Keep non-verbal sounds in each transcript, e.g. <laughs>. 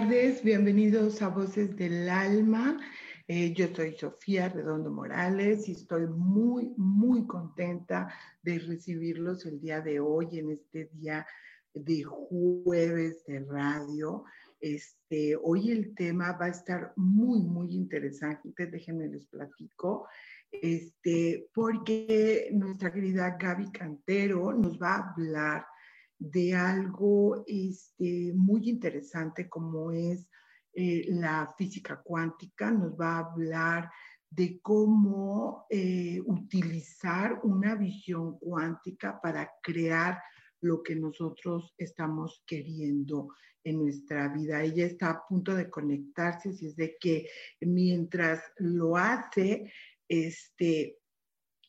Tardes, bienvenidos a Voces del Alma. Eh, yo soy Sofía Redondo Morales y estoy muy, muy contenta de recibirlos el día de hoy, en este día de jueves de radio. Este, hoy el tema va a estar muy, muy interesante, déjenme les platico, este, porque nuestra querida Gaby Cantero nos va a hablar de algo este, muy interesante como es eh, la física cuántica. Nos va a hablar de cómo eh, utilizar una visión cuántica para crear lo que nosotros estamos queriendo en nuestra vida. Ella está a punto de conectarse, así es de que mientras lo hace, este,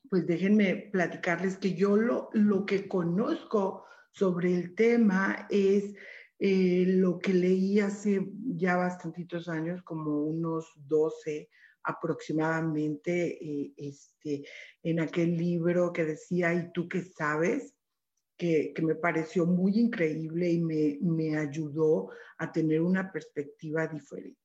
pues déjenme platicarles que yo lo, lo que conozco sobre el tema es eh, lo que leí hace ya bastantitos años, como unos 12 aproximadamente, eh, este, en aquel libro que decía, ¿y tú qué sabes? Que, que, me pareció muy increíble y me, me ayudó a tener una perspectiva diferente.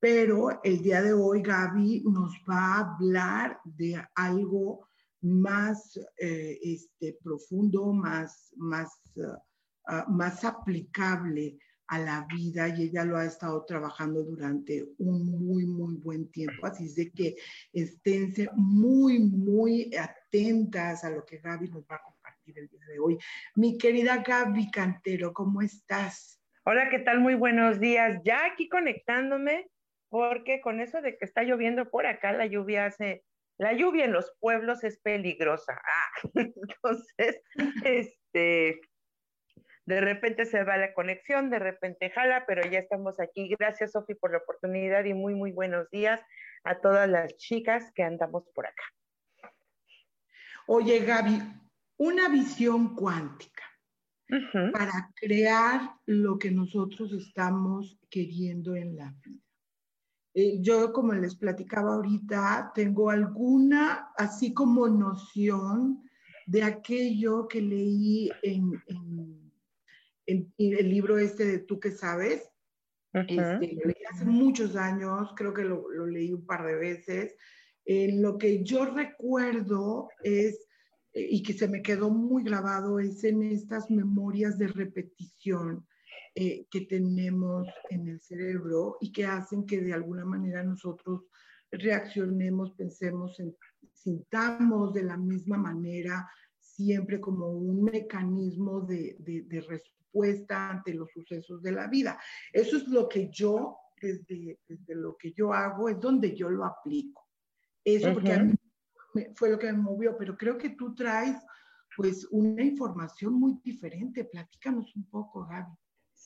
Pero el día de hoy Gaby nos va a hablar de algo más eh, este, profundo, más, más, uh, más aplicable a la vida y ella lo ha estado trabajando durante un muy, muy buen tiempo. Así es de que esténse muy, muy atentas a lo que Gaby nos va a compartir el día de hoy. Mi querida Gaby Cantero, ¿cómo estás? Hola, ¿qué tal? Muy buenos días. Ya aquí conectándome, porque con eso de que está lloviendo por acá, la lluvia hace la lluvia en los pueblos es peligrosa. Ah, <laughs> entonces, este, de repente se va la conexión, de repente jala, pero ya estamos aquí. Gracias, Sofi, por la oportunidad y muy, muy buenos días a todas las chicas que andamos por acá. Oye, Gaby, una visión cuántica para crear lo que nosotros estamos queriendo en la vida. Eh, yo, como les platicaba ahorita, tengo alguna, así como noción de aquello que leí en, el libro este de Tú que sabes. este, lo leí hace muchos años, creo que lo, lo, leí un par de veces. En lo que yo recuerdo es, eh, y que se me quedó muy grabado, es en estas memorias de repetición eh, que tenemos en el cerebro y que hacen que de alguna manera nosotros reaccionemos, pensemos, sintamos de la misma manera, siempre como un mecanismo de, de, respuesta ante los sucesos de la vida. Eso es lo que yo, desde, desde, lo que yo hago, es donde yo lo aplico. Eso porque a mí fue lo que me movió, pero creo que tú traes pues una información muy diferente. Platícanos un poco, Gaby.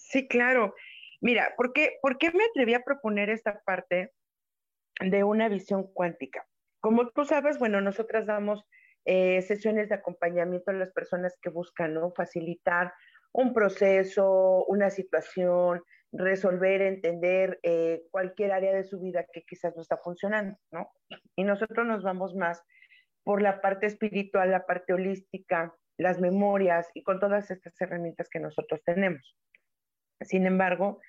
Sí, claro. Mira, ¿por qué, ¿por qué me atreví a proponer esta parte de una visión cuántica? Como tú sabes, bueno, nosotras damos eh, sesiones de acompañamiento a las personas que buscan ¿no? facilitar un proceso, una situación, resolver, entender eh, cualquier área de su vida que quizás no está funcionando, ¿no? Y nosotros nos vamos más por la parte espiritual, la parte holística, las memorias y con todas estas herramientas que nosotros tenemos. Sin embargo,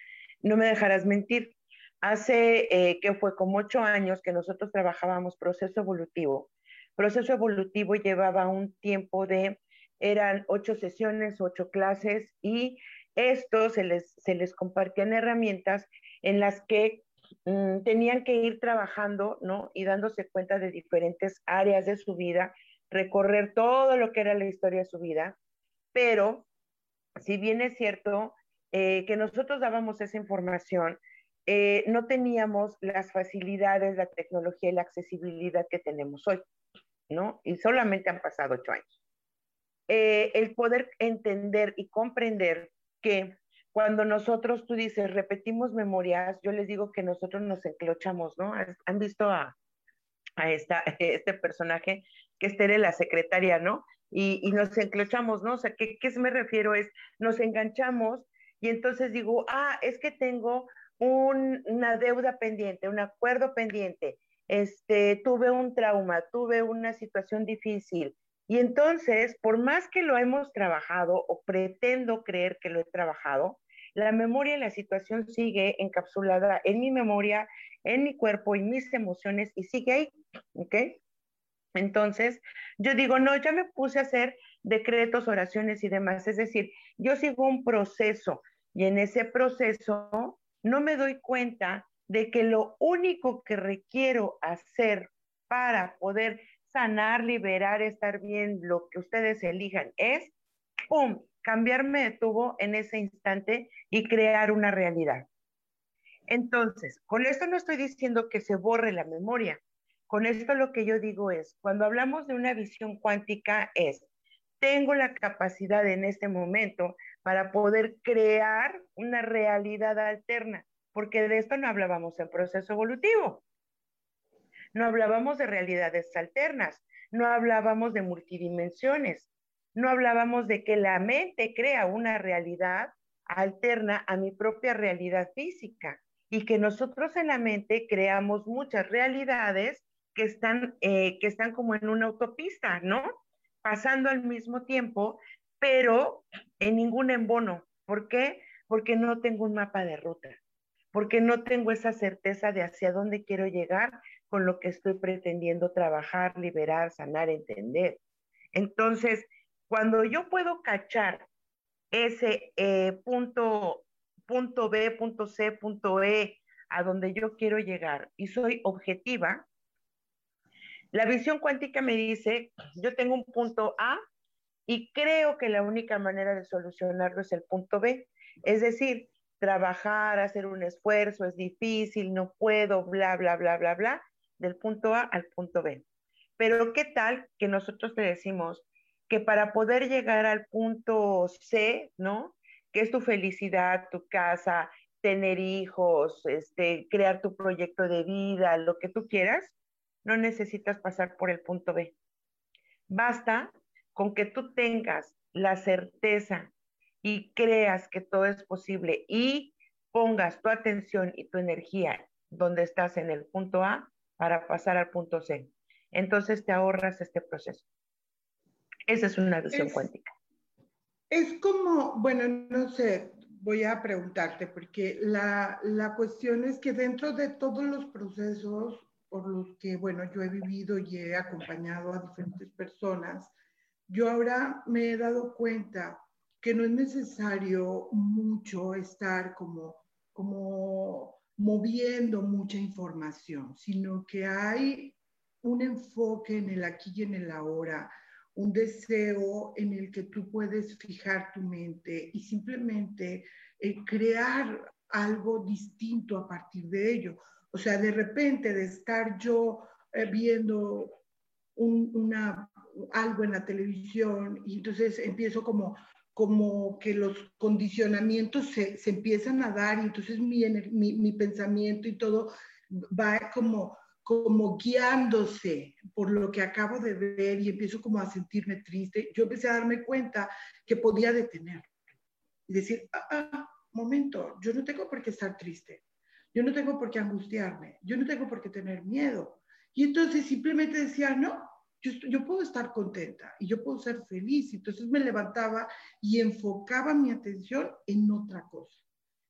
no me dejarás mentir. Hace eh, que fue como ocho años que nosotros trabajábamos proceso evolutivo. Proceso evolutivo llevaba un tiempo de, eran ocho sesiones, ocho clases y esto se les, se les compartían herramientas en las que mm, tenían que ir trabajando, ¿no? Y dándose cuenta de diferentes áreas de su vida, recorrer todo lo que era la historia de su vida, pero si bien es cierto eh, que nosotros dábamos esa información, eh, no teníamos las facilidades, la tecnología y la accesibilidad que tenemos hoy, ¿no? Y solamente han pasado ocho años. Eh, el poder entender y comprender que cuando nosotros, tú dices, repetimos memorias, yo les digo que nosotros nos enclochamos, ¿no? Han visto a, a esta, <laughs> este personaje que es Tere, la secretaria, ¿no? Y, y nos enclochamos, ¿no? O sea, ¿qué, ¿qué me refiero? Es, nos enganchamos y entonces digo, ah, es que tengo una deuda pendiente, un acuerdo pendiente, este, tuve un trauma, tuve una situación difícil. Y entonces, por más que lo hemos trabajado o pretendo creer que lo he trabajado, la memoria y la situación sigue encapsulada en mi memoria, en mi cuerpo y mis emociones y sigue ahí, ¿ok? Entonces, yo digo, no, ya me puse a hacer decretos, oraciones y demás. Es decir, yo sigo un proceso y en ese proceso no me doy cuenta de que lo único que requiero hacer para poder sanar, liberar, estar bien, lo que ustedes elijan, es, ¡pum!, cambiarme de tubo en ese instante y crear una realidad. Entonces, con esto no estoy diciendo que se borre la memoria. Con esto lo que yo digo es, cuando hablamos de una visión cuántica es, tengo la capacidad en este momento para poder crear una realidad alterna, porque de esto no hablábamos en proceso evolutivo. No hablábamos de realidades alternas, no hablábamos de multidimensiones, no hablábamos de que la mente crea una realidad alterna a mi propia realidad física y que nosotros en la mente creamos muchas realidades que están, eh, que están como en una autopista, ¿no? Pasando al mismo tiempo, pero en ningún embono. ¿Por qué? Porque no tengo un mapa de ruta, porque no tengo esa certeza de hacia dónde quiero llegar con lo que estoy pretendiendo trabajar, liberar, sanar, entender. Entonces, cuando yo puedo cachar ese eh, punto, punto B, punto C, punto E, a donde yo quiero llegar y soy objetiva, la visión cuántica me dice, yo tengo un punto A y creo que la única manera de solucionarlo es el punto B. Es decir, trabajar, hacer un esfuerzo, es difícil, no puedo, bla, bla, bla, bla, bla, del punto A al punto B. Pero ¿qué tal que nosotros te decimos que para poder llegar al punto C, ¿no? Que es tu felicidad, tu casa, tener hijos, este, crear tu proyecto de vida, lo que tú quieras, no necesitas pasar por el punto B. Basta con que tú tengas la certeza y creas que todo es posible y pongas tu atención y tu energía donde estás en el punto A para pasar al punto C. Entonces te ahorras este proceso. Esa es una visión cuántica. Es como, bueno, no sé, voy a preguntarte, porque la, la cuestión es que dentro de todos los procesos por los que, bueno, yo he vivido y he acompañado a diferentes personas, yo ahora me he dado cuenta que no es necesario mucho estar como, como moviendo mucha información, sino que hay un enfoque en el aquí y en el ahora, un deseo en el que tú puedes fijar tu mente y simplemente eh, crear algo distinto a partir de ello. O sea, de repente de estar yo eh, viendo una, algo en la televisión y entonces empiezo como, como que los condicionamientos se, se empiezan a dar y entonces mi, mi, mi, pensamiento y todo va como, como guiándose por lo que acabo de ver y empiezo como a sentirme triste. Yo empecé a darme cuenta que podía detener y decir, ah, ah, momento, yo no tengo por qué estar triste. Yo no tengo por qué angustiarme, yo no tengo por qué tener miedo. Y entonces simplemente decía, no, yo, yo, puedo estar contenta y yo puedo ser feliz. Entonces me levantaba y enfocaba mi atención en otra cosa,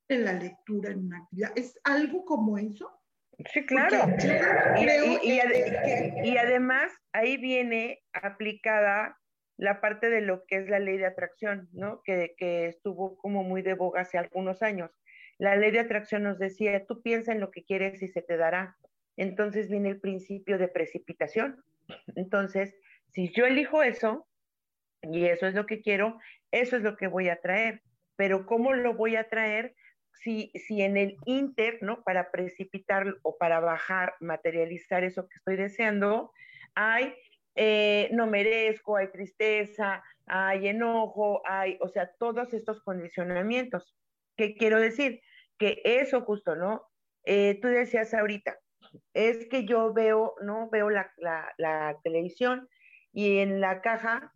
en la lectura, en una actividad. ¿Es algo como eso? Sí, claro. Y, y, y, además ahí viene aplicada la parte de lo que es la ley de atracción, ¿no? Que, que estuvo como muy de boga hace algunos años la ley de atracción nos decía, tú piensa en lo que quieres y se te dará. Entonces viene el principio de precipitación. Entonces, si yo elijo eso, y eso es lo que quiero, eso es lo que voy a traer. Pero ¿cómo lo voy a traer? Si, si en el inter, ¿no? Para precipitar o para bajar, materializar eso que estoy deseando, hay eh, no merezco, hay tristeza, hay enojo, hay, o sea, todos estos condicionamientos. ¿Qué quiero decir? Que eso justo, ¿no? Eh, tú decías ahorita, es que yo veo, ¿no? Veo la, la televisión y en la caja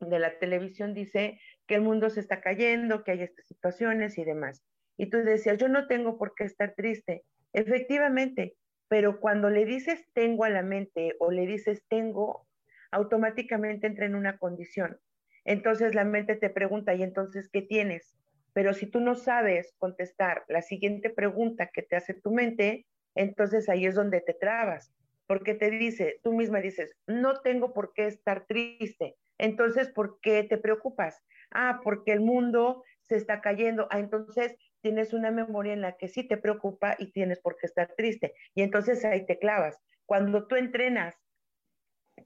de la televisión dice que el mundo se está cayendo, que hay estas situaciones y demás. Y tú decías, yo no tengo por qué estar triste. Efectivamente, pero cuando le dices tengo a la mente o le dices tengo, automáticamente entra en una condición. Entonces la mente te pregunta, ¿y entonces qué tienes? Pero si tú no sabes contestar la siguiente pregunta que te hace tu mente, entonces ahí es donde te trabas, porque te dice, tú misma dices, no tengo por qué estar triste. Entonces, ¿por qué te preocupas? Ah, porque el mundo se está cayendo. Ah, entonces tienes una memoria en la que sí te preocupa y tienes por qué estar triste. Y entonces ahí te clavas. Cuando tú entrenas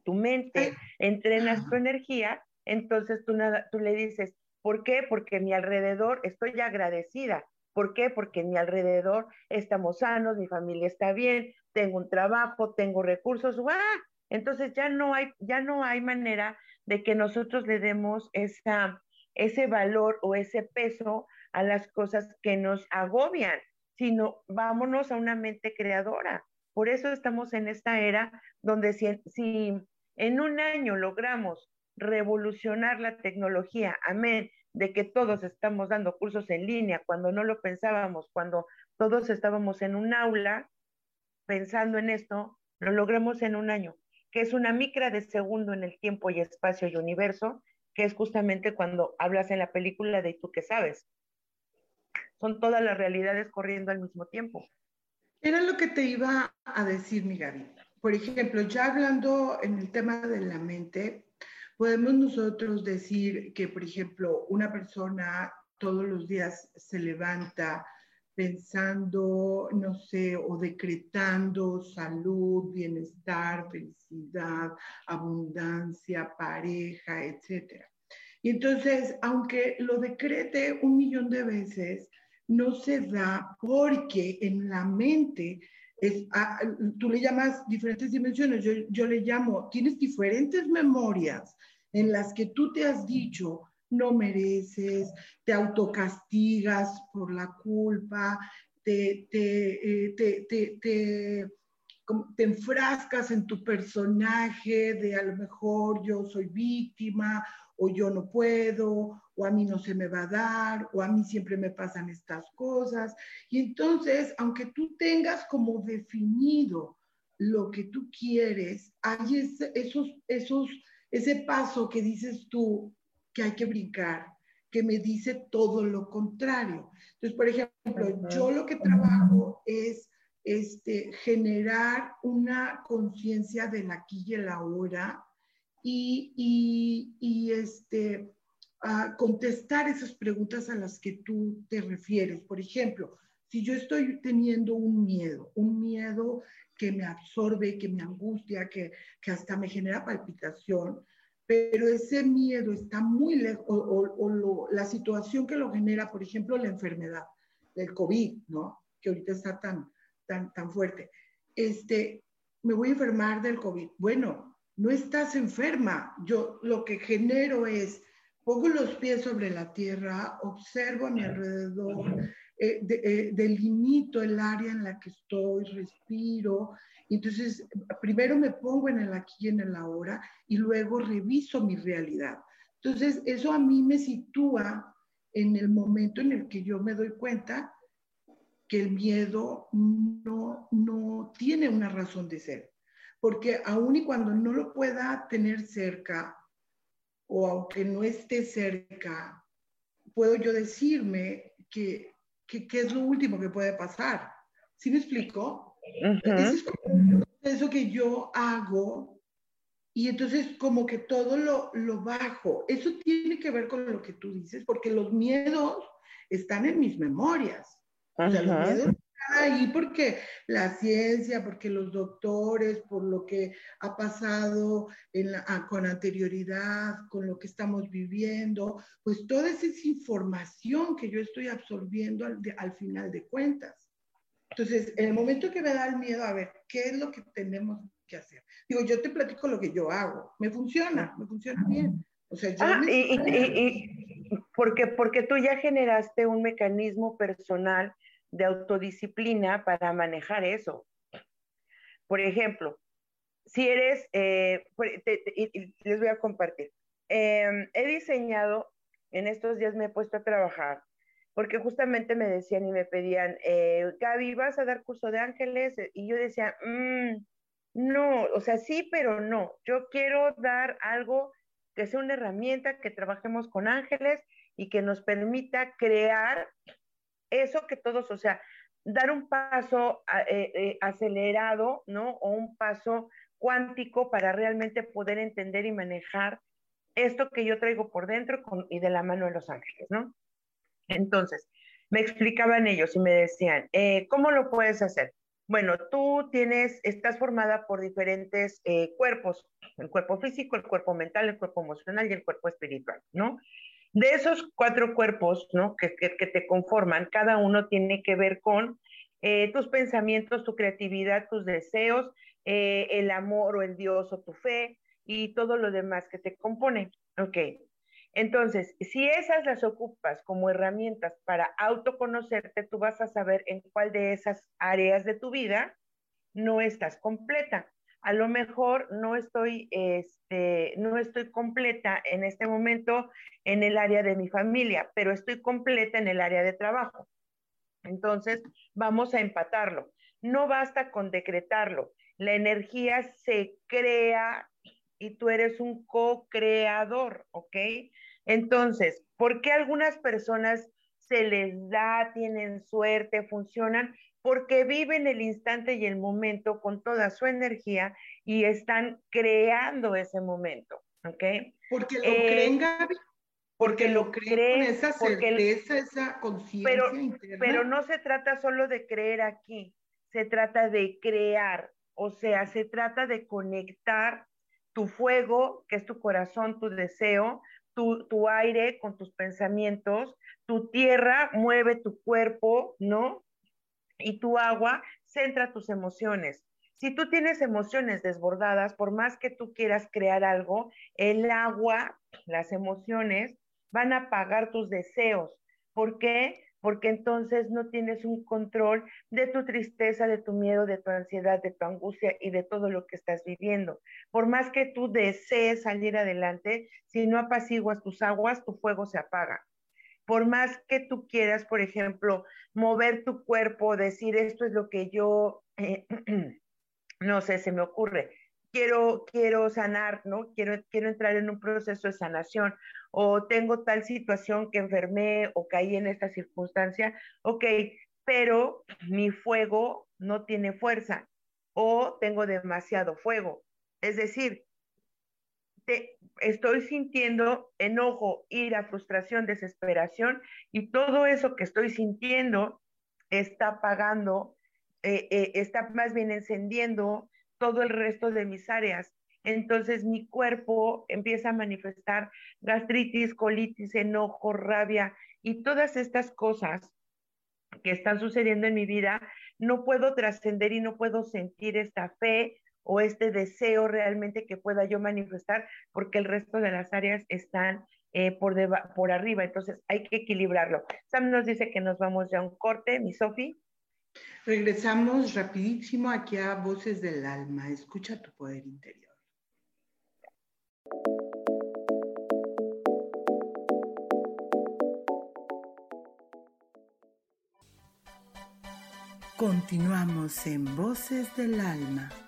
tu mente, entrenas tu energía, entonces tú, nada, tú le dices, ¿por qué? Porque mi alrededor estoy agradecida. ¿Por qué? Porque en mi alrededor estamos sanos, mi familia está bien, tengo un trabajo, tengo recursos. ¡Ah! Entonces ya no hay, ya no hay manera de que nosotros le demos esa, ese valor o ese peso a las cosas que nos agobian, sino vámonos a una mente creadora. Por eso estamos en esta era donde si en un año logramos revolucionar la tecnología, amén, de que todos estamos dando cursos en línea cuando no lo pensábamos, cuando todos estábamos en un aula pensando en esto, lo logramos en un año, que es una micra de segundo en el tiempo y espacio y universo, que es justamente cuando hablas en la película de tú que sabes. Son todas las realidades corriendo al mismo tiempo. Era lo que te iba a decir, mi Gaby. Por ejemplo, ya hablando en el tema de la mente, podemos nosotros decir que, por ejemplo, una persona todos los días se levanta pensando, no sé, o decretando salud, bienestar, felicidad, abundancia, pareja, etc. Y entonces, aunque lo decrete un millón de veces, no se da porque en la mente es, ah, tú le llamas diferentes dimensiones, yo, yo le llamo, tienes diferentes memorias en las que tú te has dicho, no mereces, te autocastigas por la culpa, te, te, eh, te, te, te enfrascas en tu personaje de a lo mejor yo soy víctima o yo no puedo, o a mí no se me va a dar, o a mí siempre me pasan estas cosas. Y entonces, aunque tú tengas como definido lo que tú quieres, hay esos, esos, ese paso que dices tú que hay que brincar, que me dice todo lo contrario. Entonces, por ejemplo, yo lo que trabajo es este, generar una conciencia del aquí y el ahora y, y, este, contestar esas preguntas a las que tú te refieres. Por ejemplo, si yo estoy teniendo un miedo, un miedo que me absorbe, que me angustia, que, que hasta me genera palpitación, pero ese miedo está muy lejos, o, o, la situación que lo genera, por ejemplo, la enfermedad del COVID, ¿no? Que ahorita está tan, tan, tan fuerte. Este, me voy a enfermar del COVID. Bueno, no estás enferma. Yo lo que genero es, pongo los pies sobre la tierra, observo a mi alrededor, eh, eh, delimito el área en la que estoy, respiro. Entonces, primero me pongo en el aquí y en el ahora y luego reviso mi realidad. Entonces, eso a mí me sitúa en el momento en el que yo me doy cuenta que el miedo no, no tiene una razón de ser porque aun y cuando no lo pueda tener cerca, o aunque no esté cerca, puedo yo decirme que, que, es lo último que puede pasar. ¿Sí me explico? es eso que yo hago y entonces como que todo lo, lo bajo. Eso tiene que ver con lo que tú dices, porque los miedos están en mis memorias. O sea, los miedos ahí porque la ciencia, porque los doctores, por lo que ha pasado en con anterioridad, con lo que estamos viviendo, pues toda esa es información que yo estoy absorbiendo al, al final de cuentas. Entonces, en el momento que me da el miedo, a ver, ¿qué es lo que tenemos que hacer? Digo, yo te platico lo que yo hago, me funciona, me funciona bien. O sea, yo ah, y, y, porque, porque tú ya generaste un mecanismo personal de autodisciplina para manejar eso. Por ejemplo, si eres, eh, les voy a compartir, em, he diseñado, en estos días me he puesto a trabajar, porque justamente me decían y me pedían, eh, Gaby, ¿vas a dar curso de ángeles? Y yo decía, mm, no, o sea, sí, pero no, yo quiero dar algo que sea una herramienta, que trabajemos con ángeles y que nos permita crear eso que todos, o sea, dar un paso eh, eh, acelerado, ¿no? O un paso cuántico para realmente poder entender y manejar esto que yo traigo por dentro y de la mano de los ángeles, ¿no? Entonces, me explicaban ellos y me decían, eh, ¿cómo lo puedes hacer? Bueno, tú tienes, estás formada por diferentes cuerpos, el cuerpo físico, el cuerpo mental, el cuerpo emocional y el cuerpo espiritual, ¿no? De esos cuatro cuerpos ¿no? que, te conforman, cada uno tiene que ver con eh, tus pensamientos, tu creatividad, tus deseos, eh, el amor o el Dios o tu fe y todo lo demás que te compone. Ok. Entonces, si esas las ocupas como herramientas para autoconocerte, tú vas a saber en cuál de esas áreas de tu vida no estás completa a lo mejor no estoy, este, no estoy completa en este momento en el área de mi familia, pero estoy completa en el área de trabajo. Entonces, vamos a empatarlo. No basta con decretarlo. La energía se crea y tú eres un co-creador, ¿ok? Entonces, ¿por qué algunas personas se les da, tienen suerte, funcionan? Porque viven el instante y el momento con toda su energía y están creando ese momento, ¿ok? Porque lo eh, creen, Gaby. Porque, lo creen, con esa certeza, esa conciencia pero, Pero no se trata solo de creer aquí, se trata de crear, o sea, se trata de conectar tu fuego, que es tu corazón, tu deseo, tu, tu aire con tus pensamientos, tu tierra mueve tu cuerpo, ¿no? Y tu agua centra tus emociones. Si tú tienes emociones desbordadas, por más que tú quieras crear algo, el agua, las emociones, van a apagar tus deseos. ¿Por qué? Porque entonces no tienes un control de tu tristeza, de tu miedo, de tu ansiedad, de tu angustia y de todo lo que estás viviendo. Por más que tú desees salir adelante, si no apaciguas tus aguas, tu fuego se apaga por más que tú quieras, por ejemplo, mover tu cuerpo, decir esto es lo que yo, eh, <clears throat> no sé, se me ocurre, quiero, quiero sanar, ¿no? Quiero, quiero entrar en un proceso de sanación o tengo tal situación que enfermé o caí en esta circunstancia, ok, pero mi fuego no tiene fuerza o tengo demasiado fuego. Es decir, estoy sintiendo enojo, ira, frustración, desesperación y todo eso que estoy sintiendo está apagando, eh, eh, está más bien encendiendo todo el resto de mis áreas. Entonces mi cuerpo empieza a manifestar gastritis, colitis, enojo, rabia y todas estas cosas que están sucediendo en mi vida, no puedo trascender y no puedo sentir esta fe o este deseo realmente que pueda yo manifestar, porque el resto de las áreas están eh, por, por arriba, entonces hay que equilibrarlo. Sam nos dice que nos vamos ya a un corte, mi Sofi. Regresamos rapidísimo aquí a Voces del Alma. Escucha tu poder interior. Continuamos en Voces del Alma.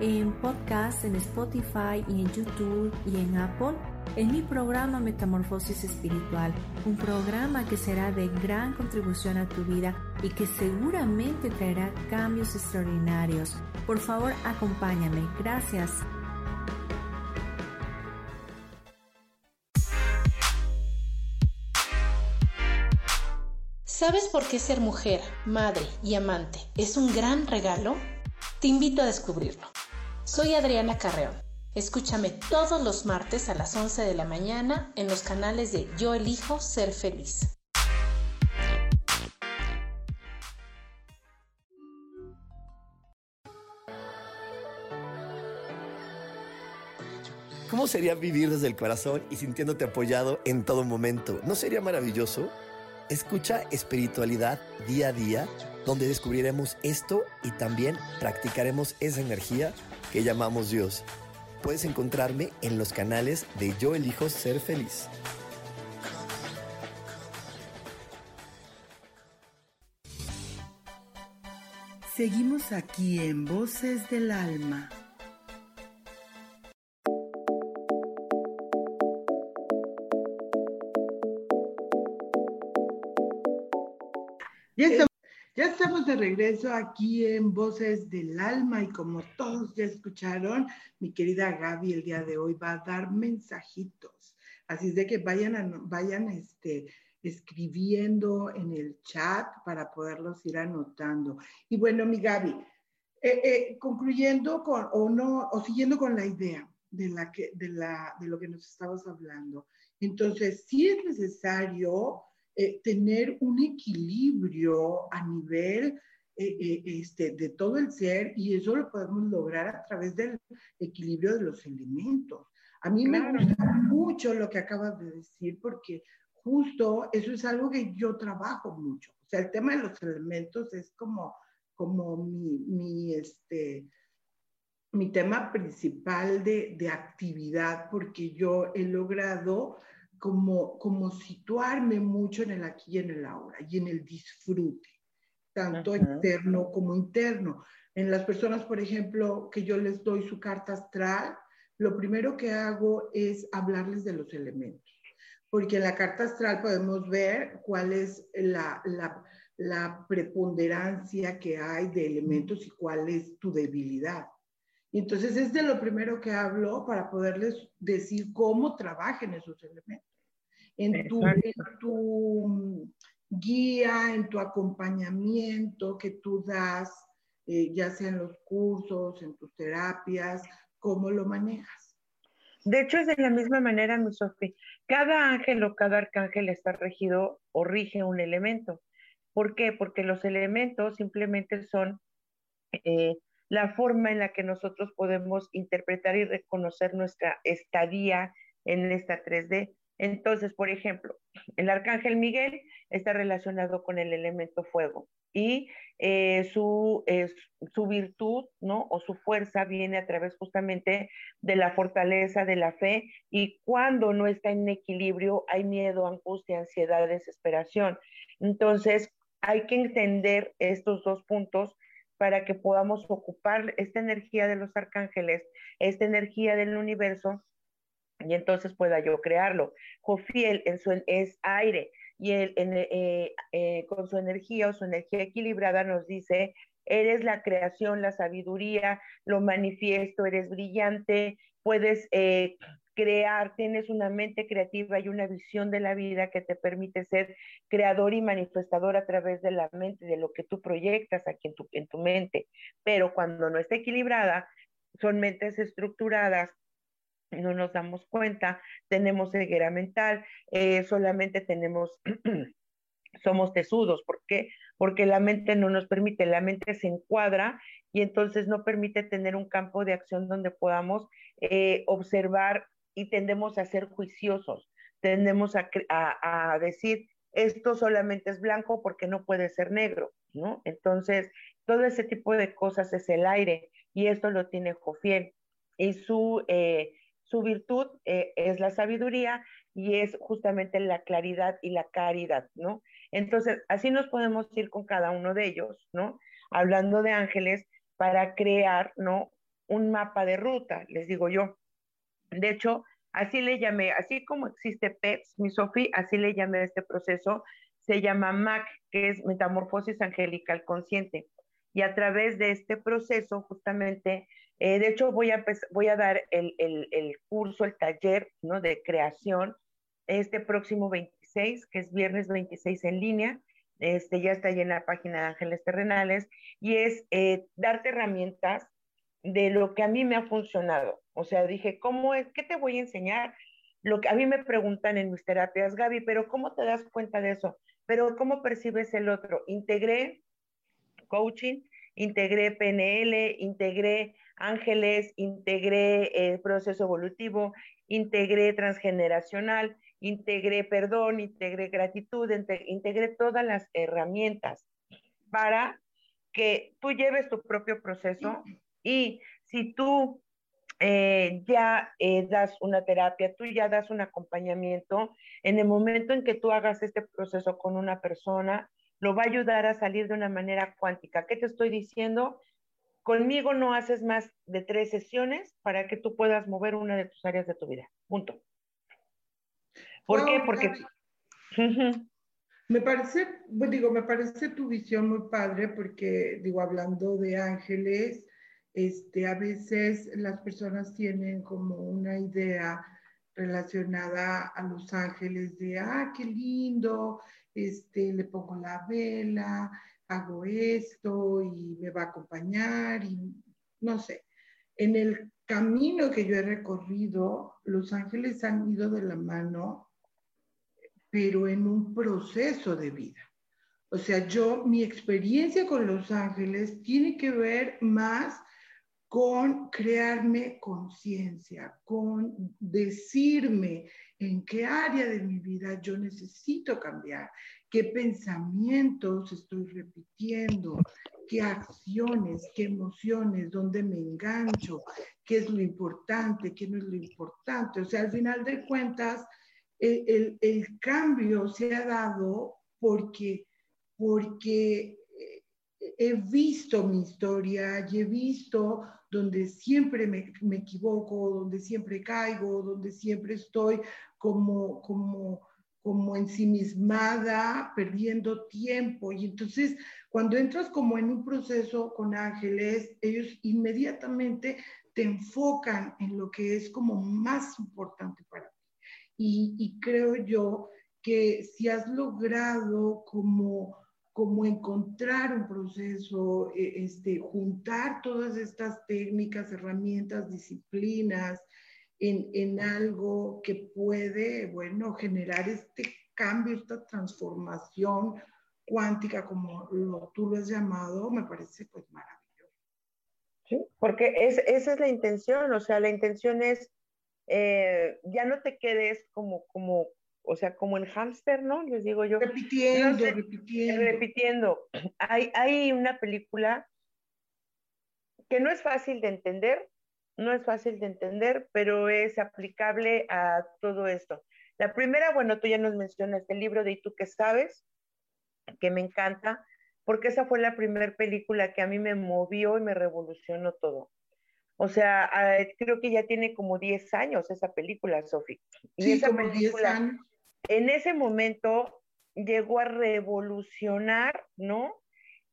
en podcast, en Spotify y en YouTube y en Apple en mi programa Metamorfosis Espiritual, un programa que será de gran contribución a tu vida y que seguramente traerá cambios extraordinarios. Por favor, acompáñame. Gracias. ¿Sabes por qué ser mujer, madre y amante es un gran regalo? Te invito a descubrirlo. Soy Adriana Carreón Escúchame todos los martes a las 11 de la mañana en los canales de Yo elijo ser feliz. ¿Cómo sería vivir desde el corazón y sintiéndote apoyado en todo momento? ¿No sería maravilloso? Escucha espiritualidad día a día, donde descubriremos esto y también practicaremos esa energía que llamamos Dios puedes encontrarme en los canales de Yo elijo ser feliz. Seguimos aquí en Voces del Alma. Ya estamos ya estamos de regreso aquí en Voces del Alma y como todos ya escucharon, mi querida Gaby el día de hoy va a dar mensajitos. Así es de que vayan, vayan este, escribiendo en el chat para poderlos ir anotando. Y bueno, mi Gaby, eh, eh, concluyendo con, o no, o siguiendo con la idea de, la que, de, la, de lo que nos estabas hablando. Entonces, sí es necesario eh, tener un equilibrio a nivel eh, eh, este, de todo el ser y eso lo podemos lograr a través del equilibrio de los elementos. A mí me gusta mucho lo que acabas de decir porque justo eso es algo que yo trabajo mucho. O sea, el tema de los elementos es como, como mi, mi, este, mi tema principal de, de actividad porque yo he logrado como, como situarme mucho en el aquí y en el ahora y en el disfrute, tanto externo como interno. En las personas, por ejemplo, que yo les doy su carta astral, lo primero que hago es hablarles de los elementos, porque en la carta astral podemos ver cuál es la, la, la preponderancia que hay de elementos y cuál es tu debilidad. Y entonces es de lo primero que hablo para poderles decir cómo trabajen esos elementos. En tu, tu, guía, en tu acompañamiento que tú das, eh, ya sea en los cursos, en tus terapias, ¿cómo lo manejas? De hecho, es de la misma manera, mi Sofía. Cada ángel o cada arcángel está regido o rige un elemento. ¿Por qué? Porque los elementos simplemente son eh, la forma en la que nosotros podemos interpretar y reconocer nuestra estadía en esta 3D. Entonces, por ejemplo, el arcángel Miguel está relacionado con el elemento fuego y eh, su, su virtud, ¿no? O su fuerza viene a través justamente de la fortaleza de la fe y cuando no está en equilibrio hay miedo, angustia, ansiedad, desesperación. Entonces, hay que entender estos dos puntos para que podamos ocupar esta energía de los arcángeles, esta energía del universo, y entonces pueda yo crearlo. Jofiel en su, es aire, y él eh, eh, con su energía o su energía equilibrada nos dice, eres la creación, la sabiduría, lo manifiesto, eres brillante, puedes eh, crear, tienes una mente creativa y una visión de la vida que te permite ser creador y manifestador a través de la mente, de lo que tú proyectas aquí en tu, en tu mente. Pero cuando no está equilibrada, son mentes estructuradas no nos damos cuenta, tenemos ceguera mental, eh, solamente tenemos, <clears throat> somos tesudos. ¿Por qué? Porque la mente no nos permite, la mente se encuadra y entonces no permite tener un campo de acción donde podamos eh, observar y tendemos a ser juiciosos, tendemos a, decir, esto solamente es blanco porque no puede ser negro, ¿no? Entonces, todo ese tipo de cosas es el aire y esto lo tiene Jofiel. Y su, eh, su virtud eh, es la sabiduría y es justamente la claridad y la caridad, ¿no? Entonces, así nos podemos ir con cada uno de ellos, ¿no? Hablando de ángeles para crear, ¿no? Un mapa de ruta, les digo yo. De hecho, así le llamé, así como existe PEPS, mi Sofi, así le llamé este proceso, se llama MAC, que es Metamorfosis Angelical Consciente. Y a través de este proceso, justamente, eh, de hecho, voy a, voy a dar el, el, curso, el taller ¿no? de creación este próximo 26, que es viernes 26 en línea. Este, ya está ahí en la página de Ángeles Terrenales, y es eh, darte herramientas de lo que a mí me ha funcionado. O sea, dije, ¿cómo es? ¿Qué te voy a enseñar? Lo que a mí me preguntan en mis terapias, Gaby, pero ¿cómo te das cuenta de eso? Pero ¿cómo percibes el otro? Integré coaching, integré PNL, integré ángeles, integré eh, proceso evolutivo, integré transgeneracional, integré perdón, integré gratitud, integré todas las herramientas para que tú lleves tu propio proceso y si tú eh, ya eh, das una terapia, tú ya das un acompañamiento, en el momento en que tú hagas este proceso con una persona, lo va a ayudar a salir de una manera cuántica. ¿Qué te estoy diciendo? Conmigo no haces más de tres sesiones para que tú puedas mover una de tus áreas de tu vida. Punto. ¿Por qué? Porque... Me parece, pues digo, me parece tu visión muy padre porque, digo, hablando de ángeles, este, a veces las personas tienen como una idea relacionada a los ángeles de, ah, qué lindo, este, le pongo la vela, hago esto y me va a acompañar y no sé. En el camino que yo he recorrido, los ángeles han ido de la mano, pero en un proceso de vida. O sea, yo, mi experiencia con los ángeles tiene que ver más con crearme conciencia, con decirme en qué área de mi vida yo necesito cambiar, qué pensamientos estoy repitiendo, qué acciones, qué emociones, dónde me engancho, qué es lo importante, qué no es lo importante. O sea, al final de cuentas, el, cambio se ha dado porque, porque he visto mi historia y he visto donde siempre me, me, equivoco, donde siempre caigo, donde siempre estoy como, como, como ensimismada, perdiendo tiempo. Y entonces, cuando entras como en un proceso con ángeles, ellos inmediatamente te enfocan en lo que es como más importante para ti. Y, y creo yo que si has logrado como como encontrar un proceso, e, este, juntar todas estas técnicas, herramientas, disciplinas en, en, algo que puede, bueno, generar este cambio, esta transformación cuántica, como lo, tú lo has llamado, me parece pues maravilloso. Sí, porque es, esa es la intención, o sea, la intención es, eh, ya no te quedes como, como o sea, como el hámster, ¿no? Les digo yo. Repitiendo, repitiendo. Repitiendo. Hay, hay una película que no es fácil de entender, no es fácil de entender, pero es aplicable a todo esto. La primera, bueno, tú ya nos mencionaste el libro de ¿Y tú qué sabes? que me encanta, porque esa fue la primera película que a mí me movió y me revolucionó todo. O sea, ah, creo que ya tiene como 10 años esa película, Sofi. Sí, como 10 años en ese momento llegó a revolucionar, ¿no?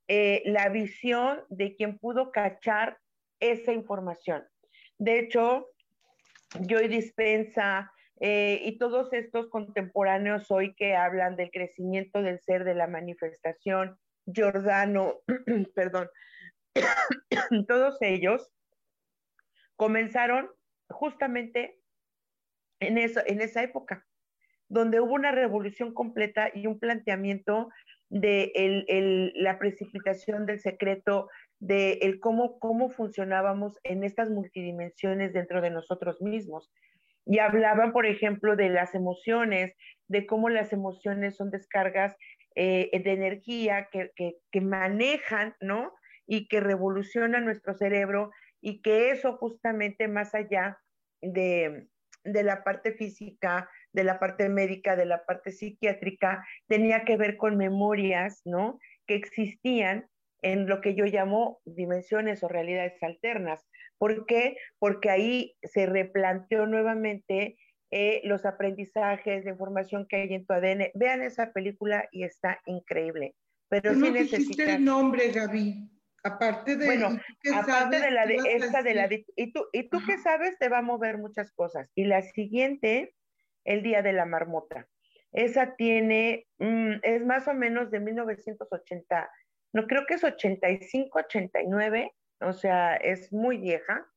Eh, la visión de quien pudo cachar esa información. De hecho, Joy Dispensa eh, y todos estos contemporáneos hoy que hablan del crecimiento del ser, de la manifestación, Giordano, <clears throat> perdón, <coughs> todos ellos comenzaron justamente en, eso, en esa época donde hubo una revolución completa y un planteamiento de la precipitación del secreto, de el cómo, cómo funcionábamos en estas multidimensiones dentro de nosotros mismos. Y hablaban, por ejemplo, de las emociones, de cómo las emociones son descargas eh, de energía que, que, manejan, ¿no? Y que revolucionan nuestro cerebro y que eso justamente más allá de, de la parte física, de la parte médica, de la parte psiquiátrica, tenía que ver con memorias, ¿no? Que existían en lo que yo llamo dimensiones o realidades alternas. ¿Por qué? Porque ahí se replanteó nuevamente eh, los aprendizajes, de información que hay en tu ADN. Vean esa película y está increíble. Pero no necesitas... el nombre, Gaby. Aparte de, bueno, aparte de la de esta de la y tú y tú que sabes te va a mover muchas cosas. Y la siguiente, el día de la marmota. Esa tiene mm, es más o menos de 1980. No creo que es 85, 89, o sea, es muy vieja.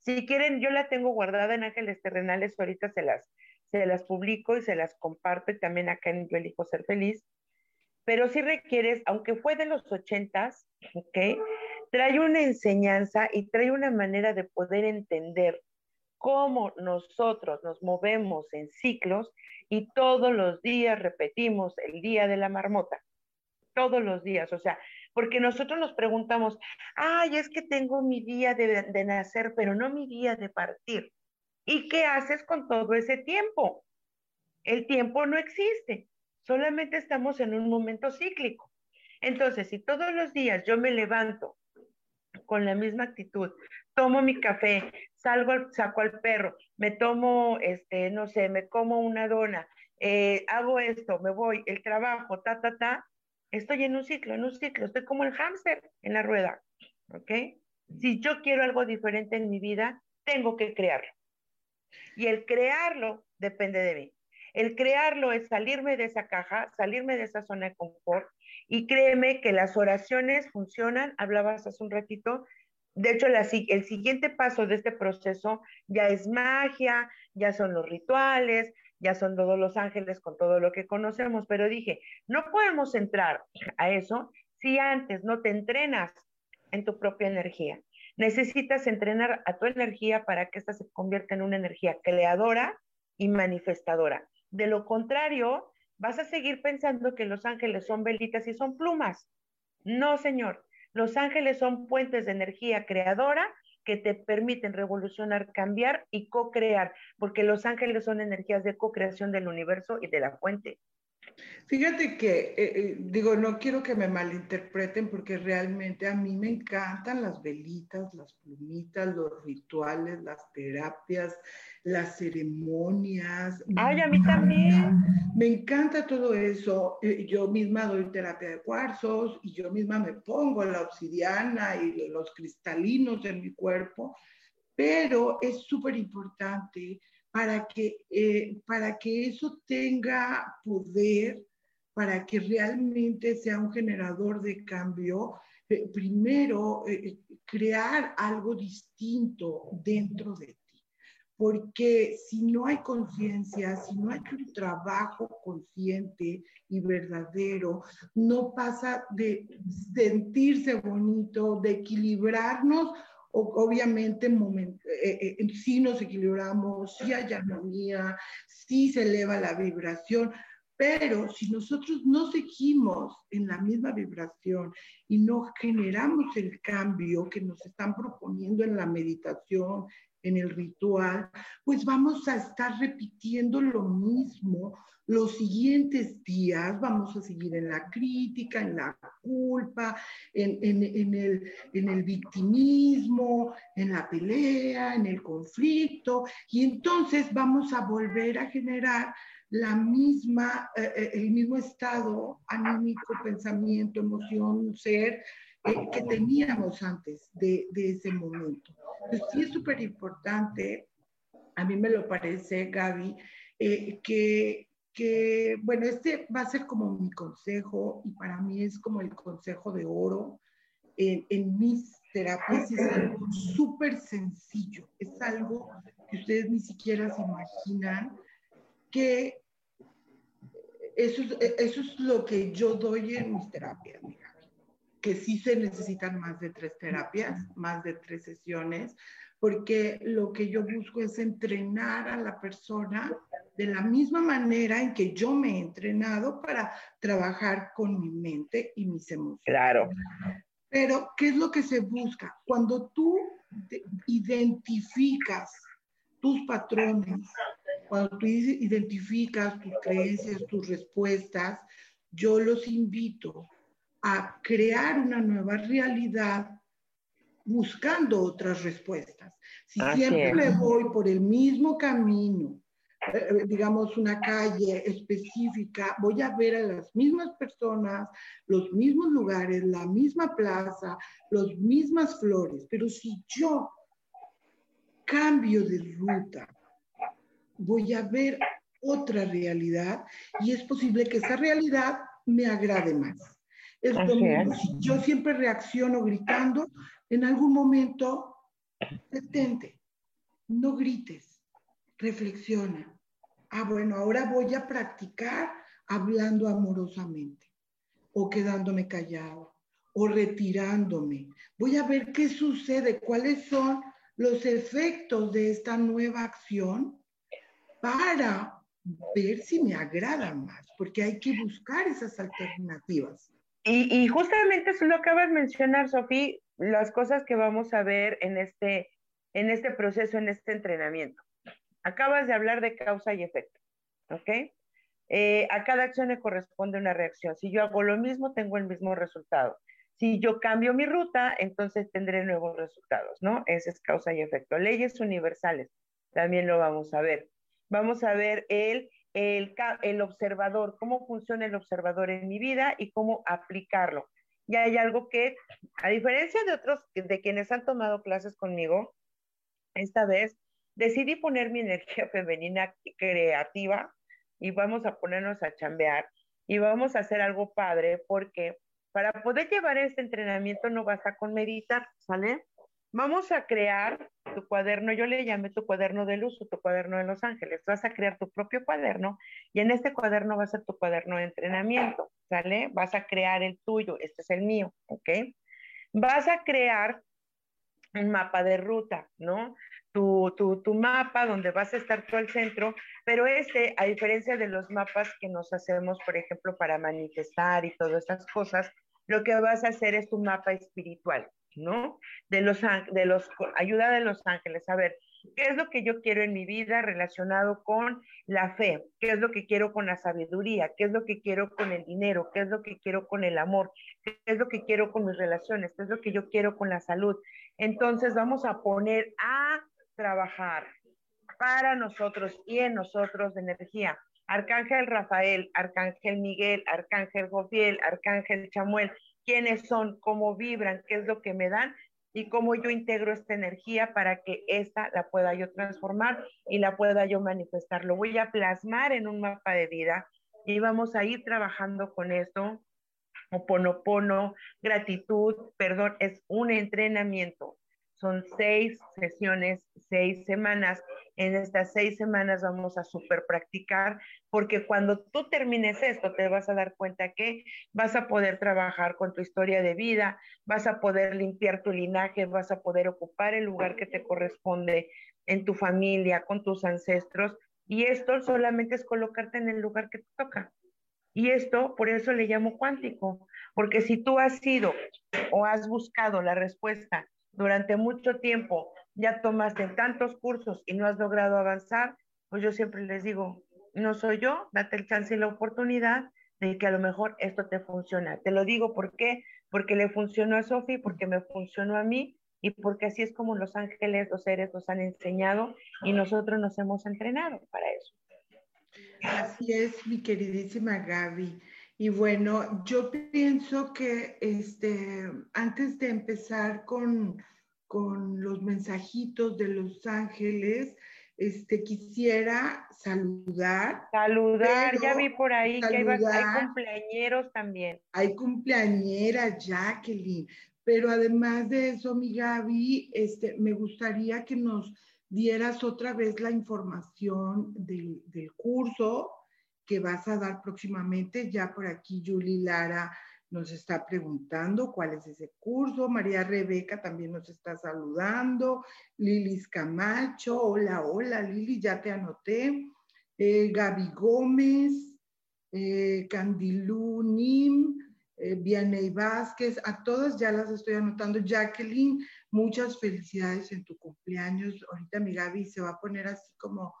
Si quieren, yo la tengo guardada en Ángeles Terrenales, ahorita se las se las publico y se las comparto también acá en Yo elijo ser feliz pero sí requieres, aunque fue de los ochentas, ¿ok? Trae una enseñanza y trae una manera de poder entender cómo nosotros nos movemos en ciclos y todos los días repetimos el día de la marmota, todos los días, o sea, porque nosotros nos preguntamos, ay, es que tengo mi día de, de nacer, pero no mi día de partir. ¿Y qué haces con todo ese tiempo? El tiempo no existe solamente estamos en un momento cíclico. Entonces, si todos los días yo me levanto con la misma actitud, tomo mi café, salgo, saco al perro, me tomo, este, no sé, me como una dona, eh, hago esto, me voy, el trabajo, ta, ta, ta, estoy en un ciclo, en un ciclo, estoy como el hámster en la rueda, ¿ok? Si yo quiero algo diferente en mi vida, tengo que crearlo. Y el crearlo depende de mí. El crearlo es salirme de esa caja, salirme de esa zona de confort y créeme que las oraciones funcionan. Hablabas hace un ratito. De hecho, el siguiente paso de este proceso ya es magia, ya son los rituales, ya son todos los ángeles con todo lo que conocemos, pero dije, no podemos entrar a eso si antes no te entrenas en tu propia energía. Necesitas entrenar a tu energía para que ésta se convierta en una energía creadora y manifestadora. De lo contrario, vas a seguir pensando que los ángeles son velitas y son plumas. No, señor. Los ángeles son puentes de energía creadora que te permiten revolucionar, cambiar y co-crear, porque los ángeles son energías de co-creación del universo y de la fuente. Fíjate que, eh, eh, digo, no quiero que me malinterpreten porque realmente a mí me encantan las velitas, las plumitas, los rituales, las terapias, las ceremonias. Ay, a mí también. Me encanta todo eso. Eh, yo misma doy terapia de cuarzos y yo misma me pongo la obsidiana y los cristalinos en mi cuerpo, pero es súper importante para que, eh, para que eso tenga poder, para que realmente sea un generador de cambio, eh, primero eh, crear algo distinto dentro de ti. Porque si no hay conciencia, si no hay un trabajo consciente y verdadero, no pasa de sentirse bonito, de equilibrarnos obviamente eh, eh, sí nos equilibramos, sí hay armonía, sí se eleva la vibración, pero si nosotros no seguimos en la misma vibración y no generamos el cambio que nos están proponiendo en la meditación, en el ritual, pues vamos a estar repitiendo lo mismo los siguientes días. Vamos a seguir en la crítica, en la culpa, en, el, en, el, victimismo, en la pelea, en el conflicto, y entonces vamos a volver a generar la misma, eh, eh, el mismo estado anímico, pensamiento, emoción, ser eh, que teníamos antes de, de ese momento. Entonces, sí es súper importante, a mí me lo parece, Gaby, que que, bueno, este va a ser como mi consejo y para mí es como el consejo de oro en, en mis terapias. Es algo súper sencillo, es algo que ustedes ni siquiera se imaginan que eso, eso es lo que yo doy en mis terapias, que sí se necesitan más de tres terapias, más de tres sesiones, porque lo que yo busco es entrenar a la persona de la misma manera en que yo me he entrenado para trabajar con mi mente y mis emociones. Claro. Pero, ¿qué es lo que se busca? Cuando tú identificas tus patrones, cuando tú identificas tus creencias, tus respuestas, yo los invito a crear una nueva realidad buscando otras respuestas. Si siempre voy por el mismo camino, eh, digamos una calle específica, voy a ver a las mismas personas, los mismos lugares, la misma plaza, las mismas flores, pero si yo cambio de ruta, voy a ver otra realidad y es posible que esa realidad me agrade más. Es si yo siempre reacciono gritando, en algún momento detente, no grites, reflexiona. Ah, bueno, ahora voy a practicar hablando amorosamente o quedándome callado o retirándome. Voy a ver qué sucede, cuáles son los efectos de esta nueva acción para ver si me agrada más, porque hay que buscar esas alternativas. Y, justamente eso lo acabas de mencionar, Sofía, las cosas que vamos a ver en este, en este proceso, en este entrenamiento. Acabas de hablar de causa y efecto, ¿ok? Eh, a cada acción le corresponde una reacción. Si yo hago lo mismo, tengo el mismo resultado. Si yo cambio mi ruta, entonces tendré nuevos resultados, ¿no? Ese es causa y efecto. Leyes universales, también lo vamos a ver. Vamos a ver el el, observador, cómo funciona el observador en mi vida y cómo aplicarlo. Y hay algo que, a diferencia de otros, de quienes han tomado clases conmigo, esta vez decidí poner mi energía <laughs> femenina creativa y vamos a ponernos a chambear y vamos a hacer algo padre porque para poder llevar este entrenamiento no basta con meditar, ¿sale? Vamos a crear tu cuaderno, yo le llamé tu cuaderno de luz o tu cuaderno de Los Ángeles. Vas a crear tu propio cuaderno y en este cuaderno va a ser tu cuaderno de entrenamiento, ¿sale? Vas a crear el tuyo, este es el mío, ¿ok? Vas a crear un mapa de ruta, ¿no? Tu, tu, tu, mapa donde vas a estar todo el centro, pero este, a diferencia de los mapas que nos hacemos, por ejemplo, para manifestar y todas estas cosas, lo que vas a hacer es tu mapa espiritual, ¿no? De los, de los, ayuda de los ángeles. A ver, ¿qué es lo que yo quiero en mi vida relacionado con la fe? ¿Qué es lo que quiero con la sabiduría? ¿Qué es lo que quiero con el dinero? ¿Qué es lo que quiero con el amor? ¿Qué es lo que quiero con mis relaciones? ¿Qué es lo que yo quiero con la salud? Entonces vamos a poner a trabajar para nosotros y en nosotros de energía. Arcángel Rafael, Arcángel Miguel, Arcángel Jofiel, Arcángel Chamuel, quiénes son, cómo vibran, qué es lo que me dan y cómo yo integro esta energía para que esta la pueda yo transformar y la pueda yo manifestar. Lo voy a plasmar en un mapa de vida y vamos a ir trabajando con esto. Oponopono, gratitud, perdón, es un entrenamiento. Son seis sesiones, seis semanas en estas seis semanas vamos a super practicar, porque cuando tú termines esto, te vas a dar cuenta que vas a poder trabajar con tu historia de vida, vas a poder limpiar tu linaje, vas a poder ocupar el lugar que te corresponde en tu familia, con tus ancestros, y esto solamente es colocarte en el lugar que te toca. Y esto, por eso le llamo cuántico, porque si tú has sido o has buscado la respuesta durante mucho tiempo ya tomaste tantos cursos y no has logrado avanzar, pues yo siempre les digo, no soy yo, date el chance y la oportunidad de que a lo mejor esto te funciona. Te lo digo ¿por porque le funcionó a Sofi, porque me funcionó a mí y porque así es como los ángeles, los seres nos han enseñado y nosotros nos hemos entrenado para eso. Así es, mi queridísima Gaby. Y bueno, yo pienso que este, antes de empezar con con los mensajitos de los ángeles, este, quisiera saludar. Saludar, ya vi por ahí que hay, cumpleañeros también. Hay cumpleañera, Jacqueline. Pero además de eso, mi Gaby, este, me gustaría que nos dieras otra vez la información del, del curso que vas a dar próximamente. Ya por aquí, Julie Lara nos está preguntando cuál es ese curso. María Rebeca también nos está saludando. Lilis Camacho, hola, hola, Lili, ya te anoté. Eh, Gaby Gómez, eh, Candilú Nim, eh, Vianey Vázquez, a todas ya las estoy anotando. Jacqueline, muchas felicidades en tu cumpleaños. Ahorita mi Gaby se va a poner así como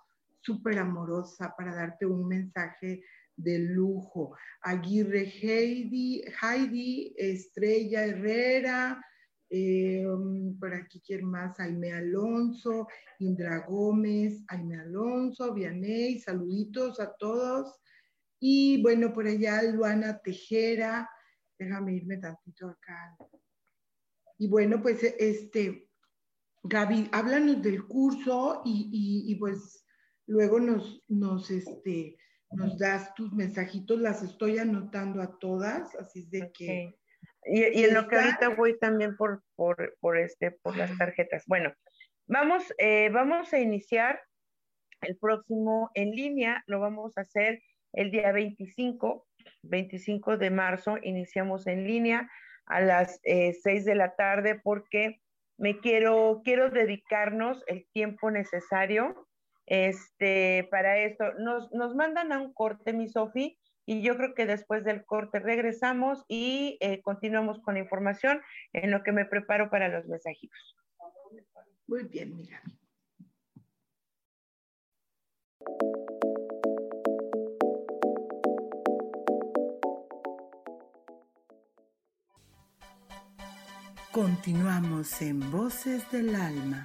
súper amorosa para darte un mensaje de lujo. Aguirre Heidi, Heidi Estrella Herrera, eh, por aquí quién más, Aime Alonso, Indra Gómez, Aime Alonso, Vianey, saluditos a todos. Y bueno, por allá Luana Tejera, déjame irme tantito acá. Y bueno, pues este, Gaby, háblanos del curso y, pues luego nos, nos, este, nos das tus mensajitos, las estoy anotando a todas, así es de que... Y, en lo que ahorita voy también por, por, este, por las tarjetas. Bueno, vamos, eh, vamos a iniciar el próximo en línea, lo vamos a hacer el día 25, 25 de marzo, iniciamos en línea a las eh, 6 de la tarde porque me quiero, quiero dedicarnos el tiempo necesario este, para esto. Nos, nos mandan a un corte, mi Sofi, y yo creo que después del corte regresamos y eh, continuamos con la información en lo que me preparo para los mensajitos. Muy bien, mira. Continuamos en Voces del Alma.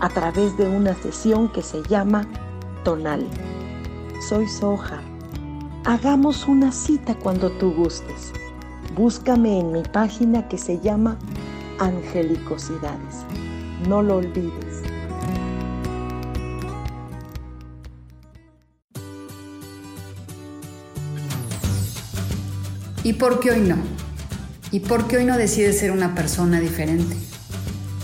a través de una sesión que se llama Tonal. Soy Soja. Hagamos una cita cuando tú gustes. Búscame en mi página que se llama Angelicosidades. No lo olvides. ¿Y por qué hoy no? ¿Y por qué hoy no decides ser una persona diferente?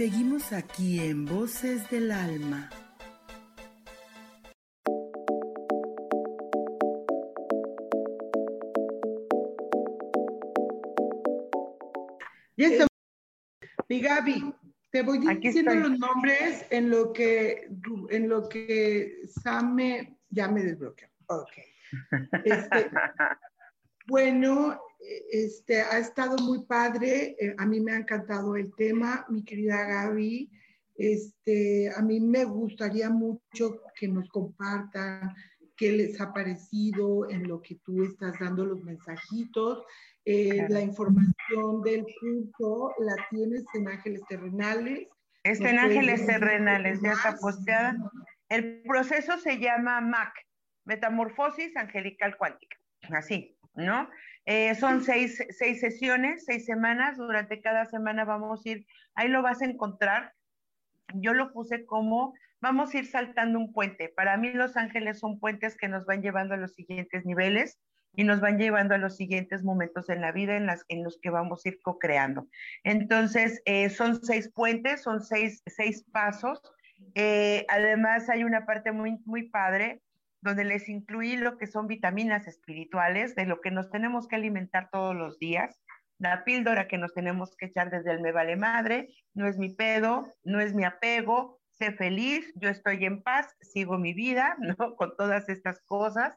Seguimos aquí en Voces del Alma. Y estamos. Mi Gaby, te voy diciendo los nombres en lo que, en lo que Same ya me desbloqueó. Ok. Este, <laughs> bueno, este, ha estado muy padre. Eh, a mí me ha encantado el tema, mi querida Gaby. Este, a mí me gustaría mucho que nos compartan qué les ha parecido en lo que tú estás dando los mensajitos. Eh, la información del curso la tienes en Ángeles Terrenales. Está en Ángeles Terrenales, ya está posteada. El proceso se llama MAC, Metamorfosis Angelical Cuántica. Así, ¿no? Eh, son seis, seis sesiones, seis semanas. Durante cada semana vamos a ir, ahí lo vas a encontrar. Yo lo puse como vamos a ir saltando un puente. Para mí los ángeles son puentes que nos van llevando a los siguientes niveles y nos van llevando a los siguientes momentos en la vida en, las, en los que vamos a ir co-creando. Entonces, eh, son seis puentes, son seis, seis pasos. Eh, además, hay una parte muy, muy padre donde les incluí lo que son vitaminas espirituales, de lo que nos tenemos que alimentar todos los días, la píldora que nos tenemos que echar desde el me vale madre, no es mi pedo, no es mi apego, sé feliz, yo estoy en paz, sigo mi vida, <laughs> ¿no? Con todas estas cosas.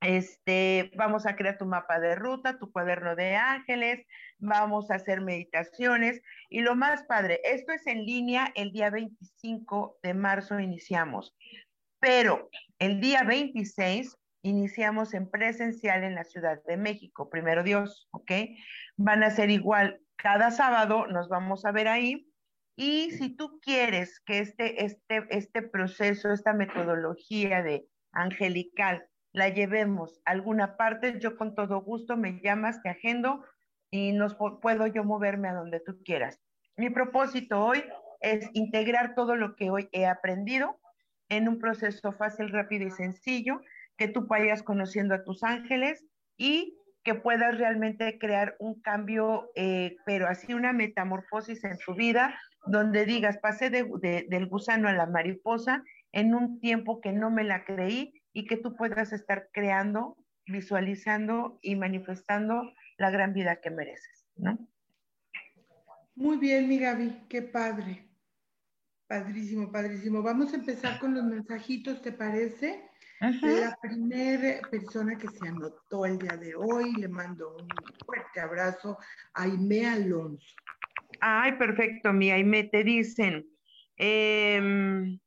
Este, vamos a crear tu mapa de ruta, tu cuaderno de ángeles, vamos a hacer meditaciones y lo más padre, esto es en línea, el día 25 de marzo iniciamos, pero el día 26 iniciamos en presencial en la Ciudad de México, primero Dios, ¿ok? Van a ser igual, cada sábado nos vamos a ver ahí y si tú quieres que este, este, este proceso, esta metodología de angelical, la llevemos a alguna parte, yo con todo gusto me llamas, te agendo y nos puedo yo moverme a donde tú quieras. Mi propósito hoy es integrar todo lo que hoy he aprendido en un proceso fácil, rápido y sencillo, que tú vayas conociendo a tus ángeles y que puedas realmente crear un cambio, eh, pero así una metamorfosis en tu vida, donde digas, pasé del gusano a la mariposa en un tiempo que no me la creí y que tú puedas estar creando, visualizando y manifestando la gran vida que mereces, ¿no? Muy bien, mi Gaby, qué padre. Padrísimo, padrísimo. Vamos a empezar con los mensajitos, ¿te parece? La primera persona que se anotó el día de hoy, le mando un fuerte abrazo a Aime Alonso. Ay, perfecto, mi Aime, te dicen, eh,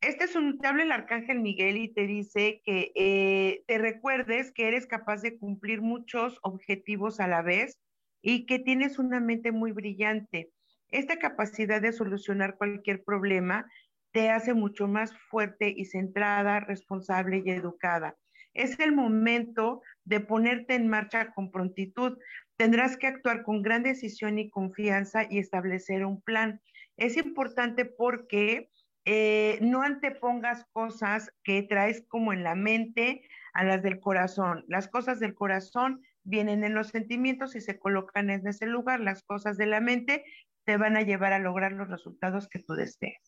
este es un, te habla el arcángel Miguel y te dice que eh, te recuerdes que eres capaz de cumplir muchos objetivos a la vez y que tienes una mente muy brillante. Esta capacidad de solucionar cualquier problema te hace mucho más fuerte y centrada, responsable y educada. Es el momento de ponerte en marcha con prontitud. Tendrás que actuar con gran decisión y confianza y establecer un plan. Es importante porque eh, no antepongas cosas que traes como en la mente a las del corazón. Las cosas del corazón vienen en los sentimientos y se colocan en ese lugar. Las cosas de la mente te van a llevar a lograr los resultados que tú desees.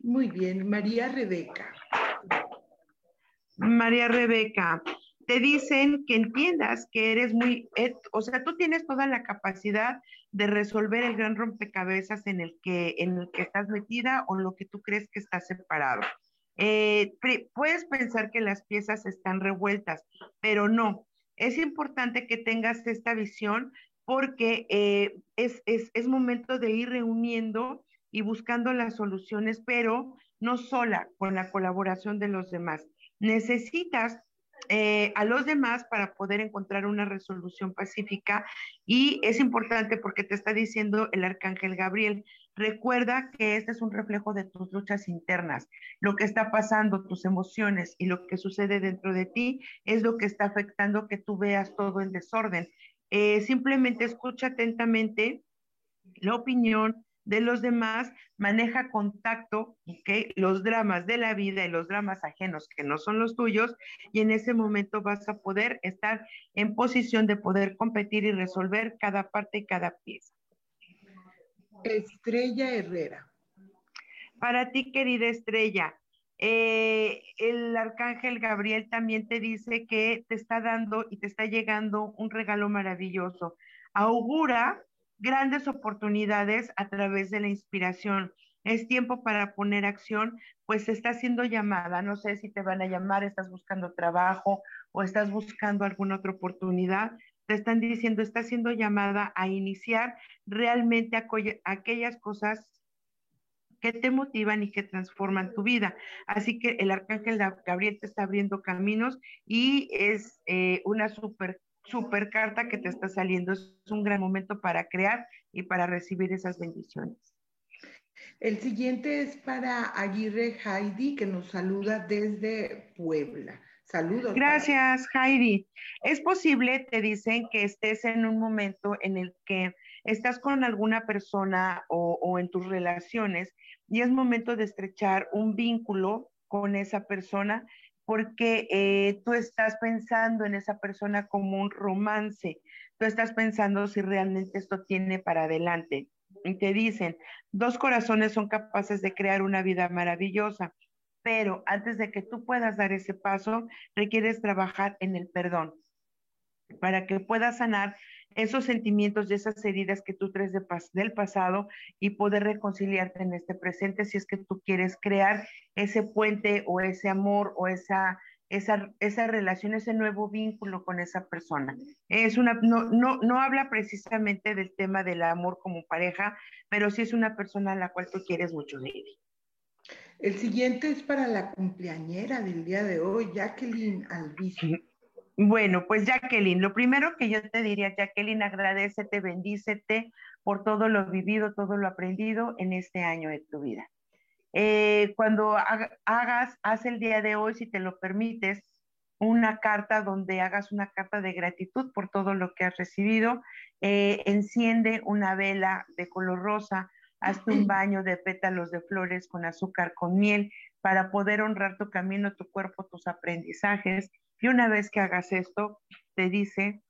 Muy bien, María Rebeca. María Rebeca, te dicen que entiendas que eres muy, o sea, tú tienes toda la capacidad de resolver el gran rompecabezas en el que, en el que estás metida o lo que tú crees que está separado. Eh, puedes pensar que las piezas están revueltas, pero no. Es importante que tengas esta visión porque eh, es, es, es momento de ir reuniendo y buscando las soluciones, pero no sola, con la colaboración de los demás. Necesitas eh, a los demás para poder encontrar una resolución pacífica y es importante porque te está diciendo el arcángel Gabriel, recuerda que este es un reflejo de tus luchas internas, lo que está pasando, tus emociones y lo que sucede dentro de ti es lo que está afectando que tú veas todo en desorden. Eh, simplemente escucha atentamente la opinión, de los demás, maneja contacto, ¿ok? Los dramas de la vida y los dramas ajenos que no son los tuyos, y en ese momento vas a poder estar en posición de poder competir y resolver cada parte y cada pieza. Estrella Herrera. Para ti, querida Estrella, eh, el arcángel Gabriel también te dice que te está dando y te está llegando un regalo maravilloso. Augura grandes oportunidades a través de la inspiración. Es tiempo para poner acción, pues está siendo llamada. No sé si te van a llamar, estás buscando trabajo o estás buscando alguna otra oportunidad. Te están diciendo, está siendo llamada a iniciar realmente aquellas cosas que te motivan y que transforman tu vida. Así que el arcángel Gabriel te está abriendo caminos y es eh, una super super carta que te está saliendo. Es un gran momento para crear y para recibir esas bendiciones. El siguiente es para Aguirre Heidi, que nos saluda desde Puebla. Saludos. Gracias, Heidi. Es posible, te dicen, que estés en un momento en el que estás con alguna persona o, o en tus relaciones y es momento de estrechar un vínculo con esa persona porque eh, tú estás pensando en esa persona como un romance, tú estás pensando si realmente esto tiene para adelante. Y te dicen, dos corazones son capaces de crear una vida maravillosa, pero antes de que tú puedas dar ese paso, requieres trabajar en el perdón. para que puedas sanar esos sentimientos y esas heridas que tú traes del pasado y poder reconciliarte en este presente si es que tú quieres crear ese puente o ese amor o esa, esa, esa relación, ese nuevo vínculo con esa persona. Es una, no, no, no habla precisamente del tema del amor como pareja, pero sí es una persona a la cual tú quieres mucho, Lady. El siguiente es para la cumpleañera del día de hoy, Jacqueline Alviso. Bueno, pues Jacqueline, lo primero que yo te diría, Jacqueline, agradecete, bendícete por todo lo vivido, todo lo aprendido en este año de tu vida. Eh, cuando hagas, haz el día de hoy, si te lo permites, una carta donde hagas una carta de gratitud por todo lo que has recibido, eh, enciende una vela de color rosa, hazte un <clears throat> baño de pétalos de flores con azúcar, con miel, para poder honrar tu camino, tu cuerpo, tus aprendizajes. Y una vez que hagas esto, te dice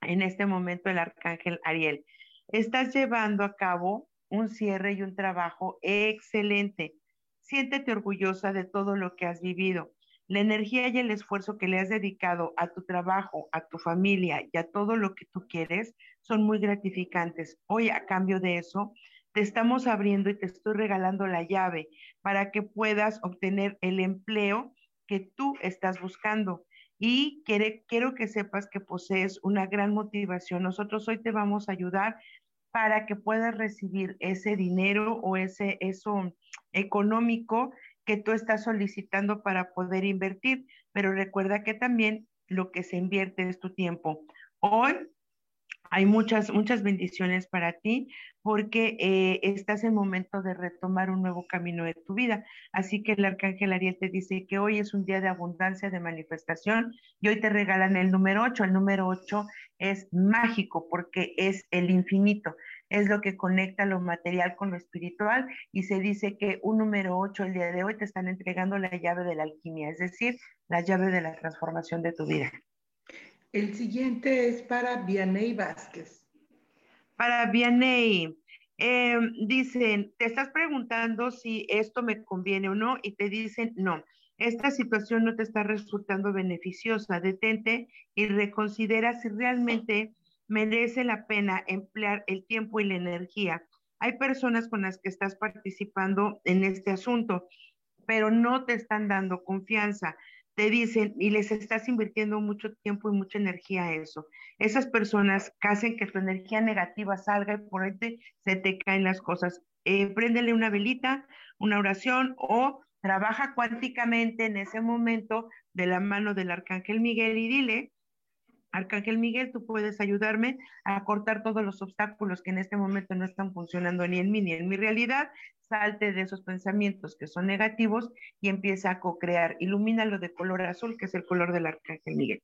en este momento el arcángel Ariel, estás llevando a cabo un cierre y un trabajo excelente. Siéntete orgullosa de todo lo que has vivido. La energía y el esfuerzo que le has dedicado a tu trabajo, a tu familia y a todo lo que tú quieres son muy gratificantes. Hoy, a cambio de eso, te estamos abriendo y te estoy regalando la llave para que puedas obtener el empleo que tú estás buscando. Y quiero que sepas que posees una gran motivación. Nosotros hoy te vamos a ayudar para que puedas recibir ese dinero o ese eso económico que tú estás solicitando para poder invertir. Pero recuerda que también lo que se invierte es tu tiempo. Hoy hay muchas, muchas bendiciones para ti porque eh, estás en momento de retomar un nuevo camino de tu vida. Así que el arcángel Ariel te dice que hoy es un día de abundancia, de manifestación y hoy te regalan el número 8. El número 8 es mágico porque es el infinito. Es lo que conecta lo material con lo espiritual y se dice que un número 8 el día de hoy te están entregando la llave de la alquimia, es decir, la llave de la transformación de tu vida. El siguiente es para Vianey Vázquez. Para Vianey, em, dicen, te estás preguntando si esto me conviene o no y te dicen no. Esta situación no te está resultando beneficiosa. Detente y reconsidera si realmente merece la pena emplear el tiempo y la energía. Hay personas con las que estás participando en este asunto, pero no te están dando confianza te dicen y les estás invirtiendo mucho tiempo y mucha energía a eso. Esas personas hacen que tu energía negativa salga y por ende se te caen las cosas. Eh, préndele una velita, una oración o trabaja cuánticamente en ese momento de la mano del arcángel Miguel y dile, Arcángel Miguel, tú puedes ayudarme a cortar todos los obstáculos que en este momento no están funcionando ni en mí ni en mi realidad salte de esos pensamientos que son negativos y empieza a co-crear. Ilumínalo de color azul, que es el color del arcángel Miguel.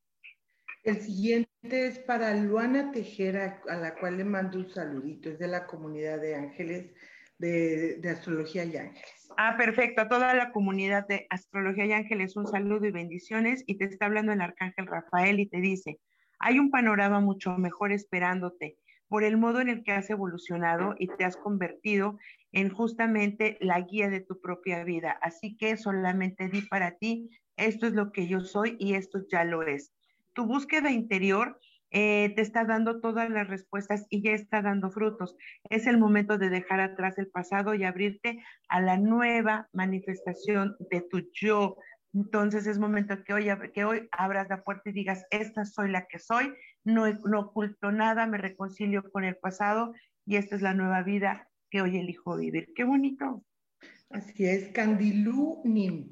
El siguiente es para Luana Tejera, a la cual le mando un saludito. Es de la comunidad de ángeles, de, de astrología y ángeles. Ah, perfecto. A toda la comunidad de astrología y ángeles, un saludo y bendiciones. Y te está hablando el arcángel Rafael y te dice, hay un panorama mucho mejor esperándote por el modo en el que has evolucionado y te has convertido en justamente la guía de tu propia vida. Así que solamente di para ti, esto es lo que yo soy y esto ya lo es. Tu búsqueda interior eh, te está dando todas las respuestas y ya está dando frutos. Es el momento de dejar atrás el pasado y abrirte a la nueva manifestación de tu yo. Entonces es momento que hoy, que hoy abras la puerta y digas, esta soy la que soy, no, no oculto nada, me reconcilio con el pasado y esta es la nueva vida que hoy elijo vivir. Qué bonito. Así es, Candilú Nim.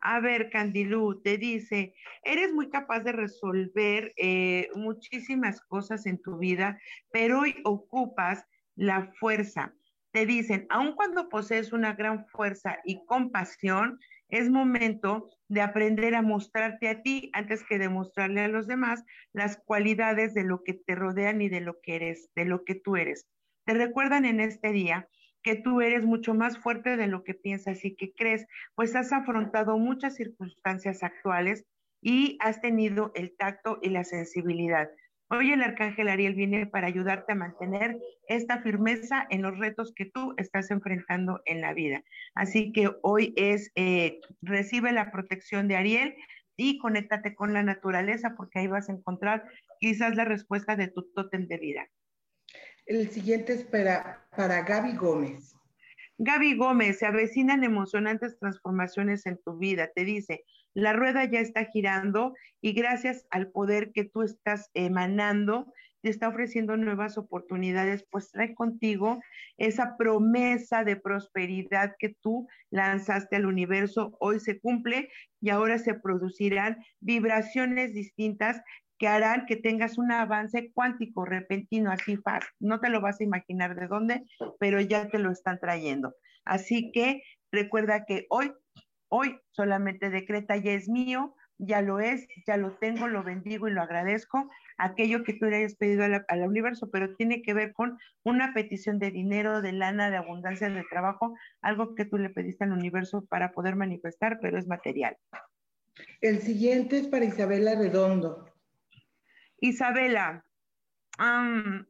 A ver, Candilú, te dice, eres muy capaz de resolver eh, muchísimas cosas en tu vida, pero hoy ocupas la fuerza. Te dicen, aun cuando posees una gran fuerza y compasión, es momento de aprender a mostrarte a ti antes que demostrarle a los demás las cualidades de lo que te rodean y de lo que eres, de lo que tú eres te recuerdan en este día que tú eres mucho más fuerte de lo que piensas y que crees, pues has afrontado muchas circunstancias actuales y has tenido el tacto y la sensibilidad. Hoy el arcángel Ariel viene para ayudarte a mantener esta firmeza en los retos que tú estás enfrentando en la vida. Así que hoy es, eh, recibe la protección de Ariel, y conéctate con la naturaleza porque ahí vas a encontrar quizás la respuesta de tu tótem de vida. El siguiente es para, para Gaby Gómez. Gaby Gómez, se avecinan emocionantes transformaciones en tu vida. Te dice, la rueda ya está girando y gracias al poder que tú estás emanando, te está ofreciendo nuevas oportunidades, pues trae contigo esa promesa de prosperidad que tú lanzaste al universo. Hoy se cumple y ahora se producirán vibraciones distintas que harán que tengas un avance cuántico repentino, así fácil. No te lo vas a imaginar de dónde, pero ya te lo están trayendo. Así que recuerda que hoy Hoy solamente decreta, ya es mío, ya lo es, ya lo tengo, lo bendigo y lo agradezco, aquello que tú le hayas pedido al universo, pero tiene que ver con una petición de dinero, de lana, de abundancia, de trabajo, algo que tú le pediste al universo para poder manifestar, pero es material. El siguiente es para Isabela Redondo. Isabela,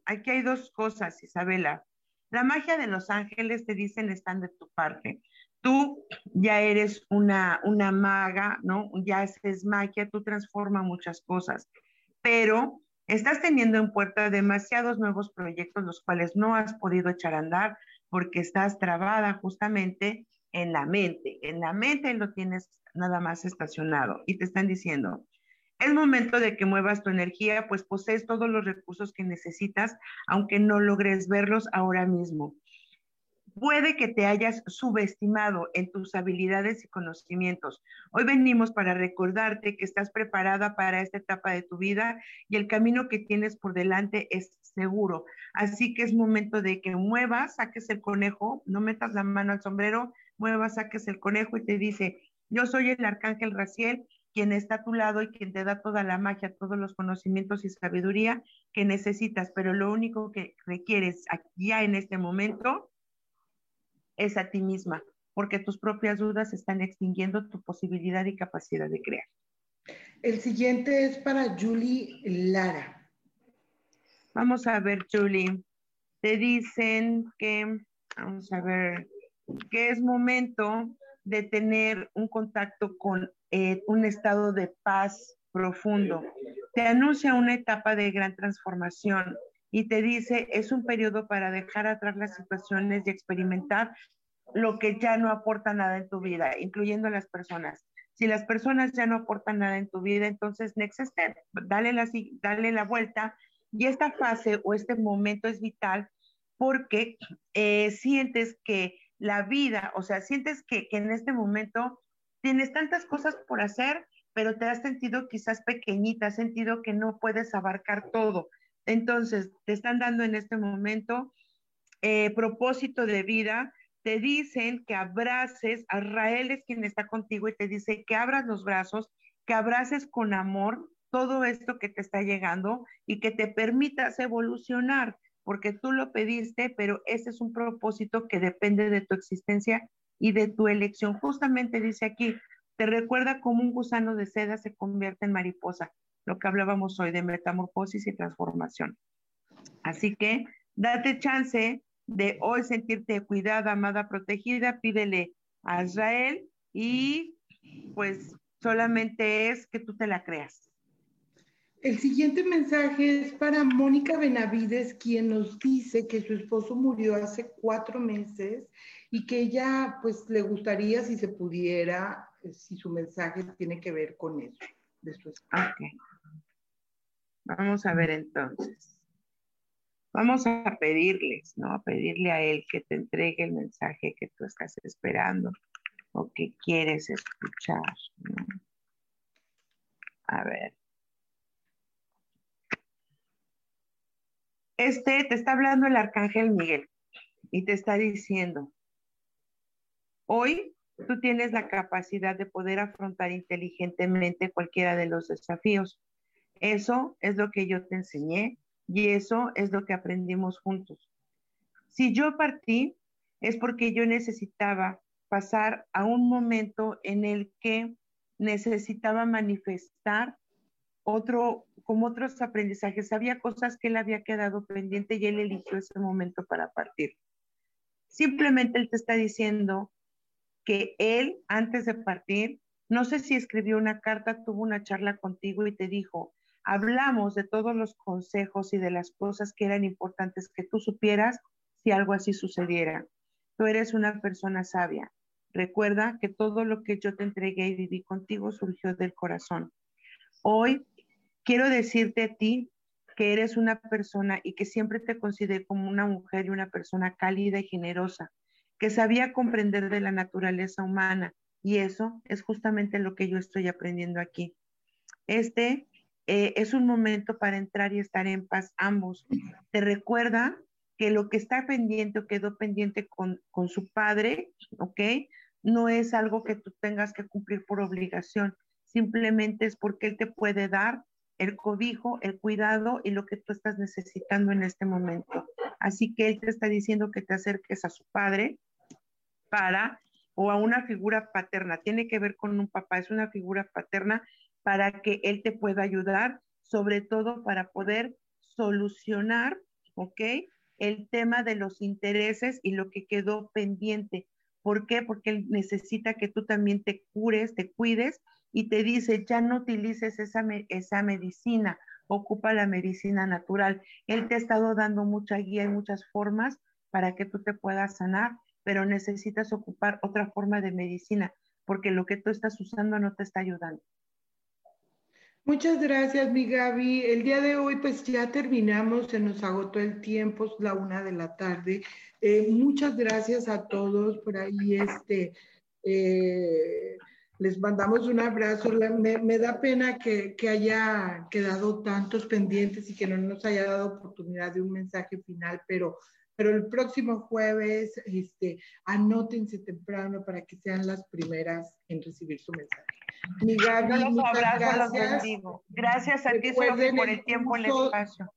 aquí hay dos cosas, Isabela. La magia de los ángeles te dicen están de tu parte tú ya eres una, una maga, ¿no? Ya haces magia, tú transformas muchas cosas, pero estás teniendo en puerta demasiados nuevos proyectos, los cuales no has podido echar a andar porque estás trabada justamente en la mente. En la mente lo tienes nada más estacionado y te están diciendo, es momento de que muevas tu energía, pues posees todos los recursos que necesitas, aunque no logres verlos ahora mismo. Puede que te hayas subestimado en tus habilidades y conocimientos. Hoy venimos para recordarte que estás preparada para esta etapa de tu vida y el camino que tienes por delante es seguro. Así que es momento de que muevas, saques el conejo, no metas la mano al sombrero, muevas, saques el conejo y te dice, yo soy el arcángel Raciel, quien está a tu lado y quien te da toda la magia, todos los conocimientos y sabiduría que necesitas, pero lo único que requieres ya en este momento es a ti misma, porque tus propias dudas están extinguiendo tu posibilidad y capacidad de crear. El siguiente es para Julie Lara. Vamos a ver, Julie. Te dicen que, vamos a ver, que es momento de tener un contacto con eh, un estado de paz profundo. Te anuncia una etapa de gran transformación y te dice, es un periodo para dejar atrás las situaciones y experimentar lo que ya no aporta nada en tu vida, incluyendo las personas. Si las personas ya no aportan nada en tu vida, entonces next step, dale la, dale la vuelta. Y esta fase o este momento es vital porque eh, sientes que la vida, o sea, sientes que, que en este momento tienes tantas cosas por hacer, pero te has sentido quizás pequeñita, has sentido que no puedes abarcar todo. Entonces, te están dando en este momento eh, propósito de vida, te dicen que abraces, Rael es quien está contigo y te dice que abras los brazos, que abraces con amor todo esto que te está llegando y que te permitas evolucionar, porque tú lo pediste, pero ese es un propósito que depende de tu existencia y de tu elección. Justamente dice aquí, te recuerda cómo un gusano de seda se convierte en mariposa lo que hablábamos hoy de metamorfosis y transformación. Así que date chance de hoy sentirte cuidada, amada, protegida, pídele a Israel y pues solamente es que tú te la creas. El siguiente mensaje es para Mónica Benavides, quien nos dice que su esposo murió hace cuatro meses y que ella pues le gustaría si se pudiera, si su mensaje tiene que ver con eso. De su Vamos a ver entonces. Vamos a pedirles, ¿no? A pedirle a Él que te entregue el mensaje que tú estás esperando o que quieres escuchar. A ver. Este te está hablando el arcángel Miguel y te está diciendo, hoy tú tienes la capacidad de poder afrontar inteligentemente cualquiera de los desafíos eso es lo que yo te enseñé y eso es lo que aprendimos juntos. Si yo partí, es porque yo necesitaba pasar a un momento en el que necesitaba manifestar otro, como otros aprendizajes. Había cosas que él había quedado pendiente y él eligió ese momento para partir. Simplemente él te está diciendo que él, antes de partir, No sé si escribió una carta, tuvo una charla contigo y te dijo, hablamos de todos los consejos y de las cosas que eran importantes que tú supieras si algo así sucediera. Tú eres una persona sabia. Recuerda que todo lo que yo te entregué y viví contigo surgió del corazón. Hoy quiero decirte a ti que eres una persona y que siempre te consideré como una mujer y una persona cálida y generosa, que sabía comprender de la naturaleza humana. Y eso es justamente lo que yo estoy aprendiendo aquí. Este eh, es un momento para entrar y estar en paz ambos. Te recuerda que lo que está pendiente o quedó pendiente con, con su padre, ¿ok? No es algo que tú tengas que cumplir por obligación, simplemente es porque él te puede dar el cobijo, el cuidado y lo que tú estás necesitando en este momento. Así que él te está diciendo que te acerques a su padre para, o a una figura paterna, tiene que ver con un papá, es una figura paterna para que él te pueda ayudar, sobre todo para poder solucionar, ¿ok? El tema de los intereses y lo que quedó pendiente. ¿Por qué? Porque él necesita que tú también te cures, te cuides y te dice, ya no utilices esa, esa medicina, ocupa la medicina natural. Él te ha estado dando mucha guía y muchas formas para que tú te puedas sanar, pero necesitas ocupar otra forma de medicina, porque lo que tú estás usando no te está ayudando. Muchas gracias, mi Gaby. El día de hoy, pues ya terminamos, se nos agotó el tiempo, es la una de la tarde. Eh, muchas gracias a todos por ahí, este, eh, les mandamos un abrazo. Me, da pena que, haya quedado tantos pendientes y que no nos haya dado oportunidad de un mensaje final, pero, pero el próximo jueves, este, anótense temprano para que sean las primeras en recibir su mensaje. Mi Gaby, muchas gracias. Gracias a ti, por el tiempo en el espacio.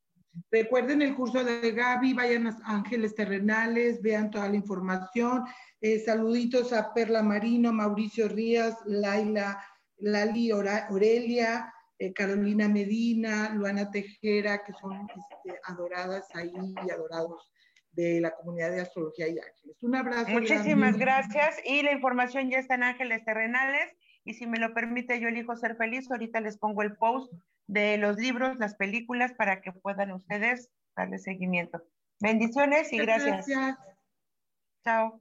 Recuerden el curso de Gaby, vayan a Ángeles Terrenales, vean toda la información. Eh, saluditos a Perla Marino, Mauricio Rías, Laila, Lali Aurelia, eh, Carolina Medina, Luana Tejera, que son este, adoradas ahí y adorados de la comunidad de Astrología y Ángeles. Un abrazo. Muchísimas gracias y la información ya está en Ángeles Terrenales y si me lo permite yo elijo ser feliz, ahorita les pongo el post de los libros, las películas, para que puedan ustedes darle seguimiento. Bendiciones y gracias. gracias. Chao.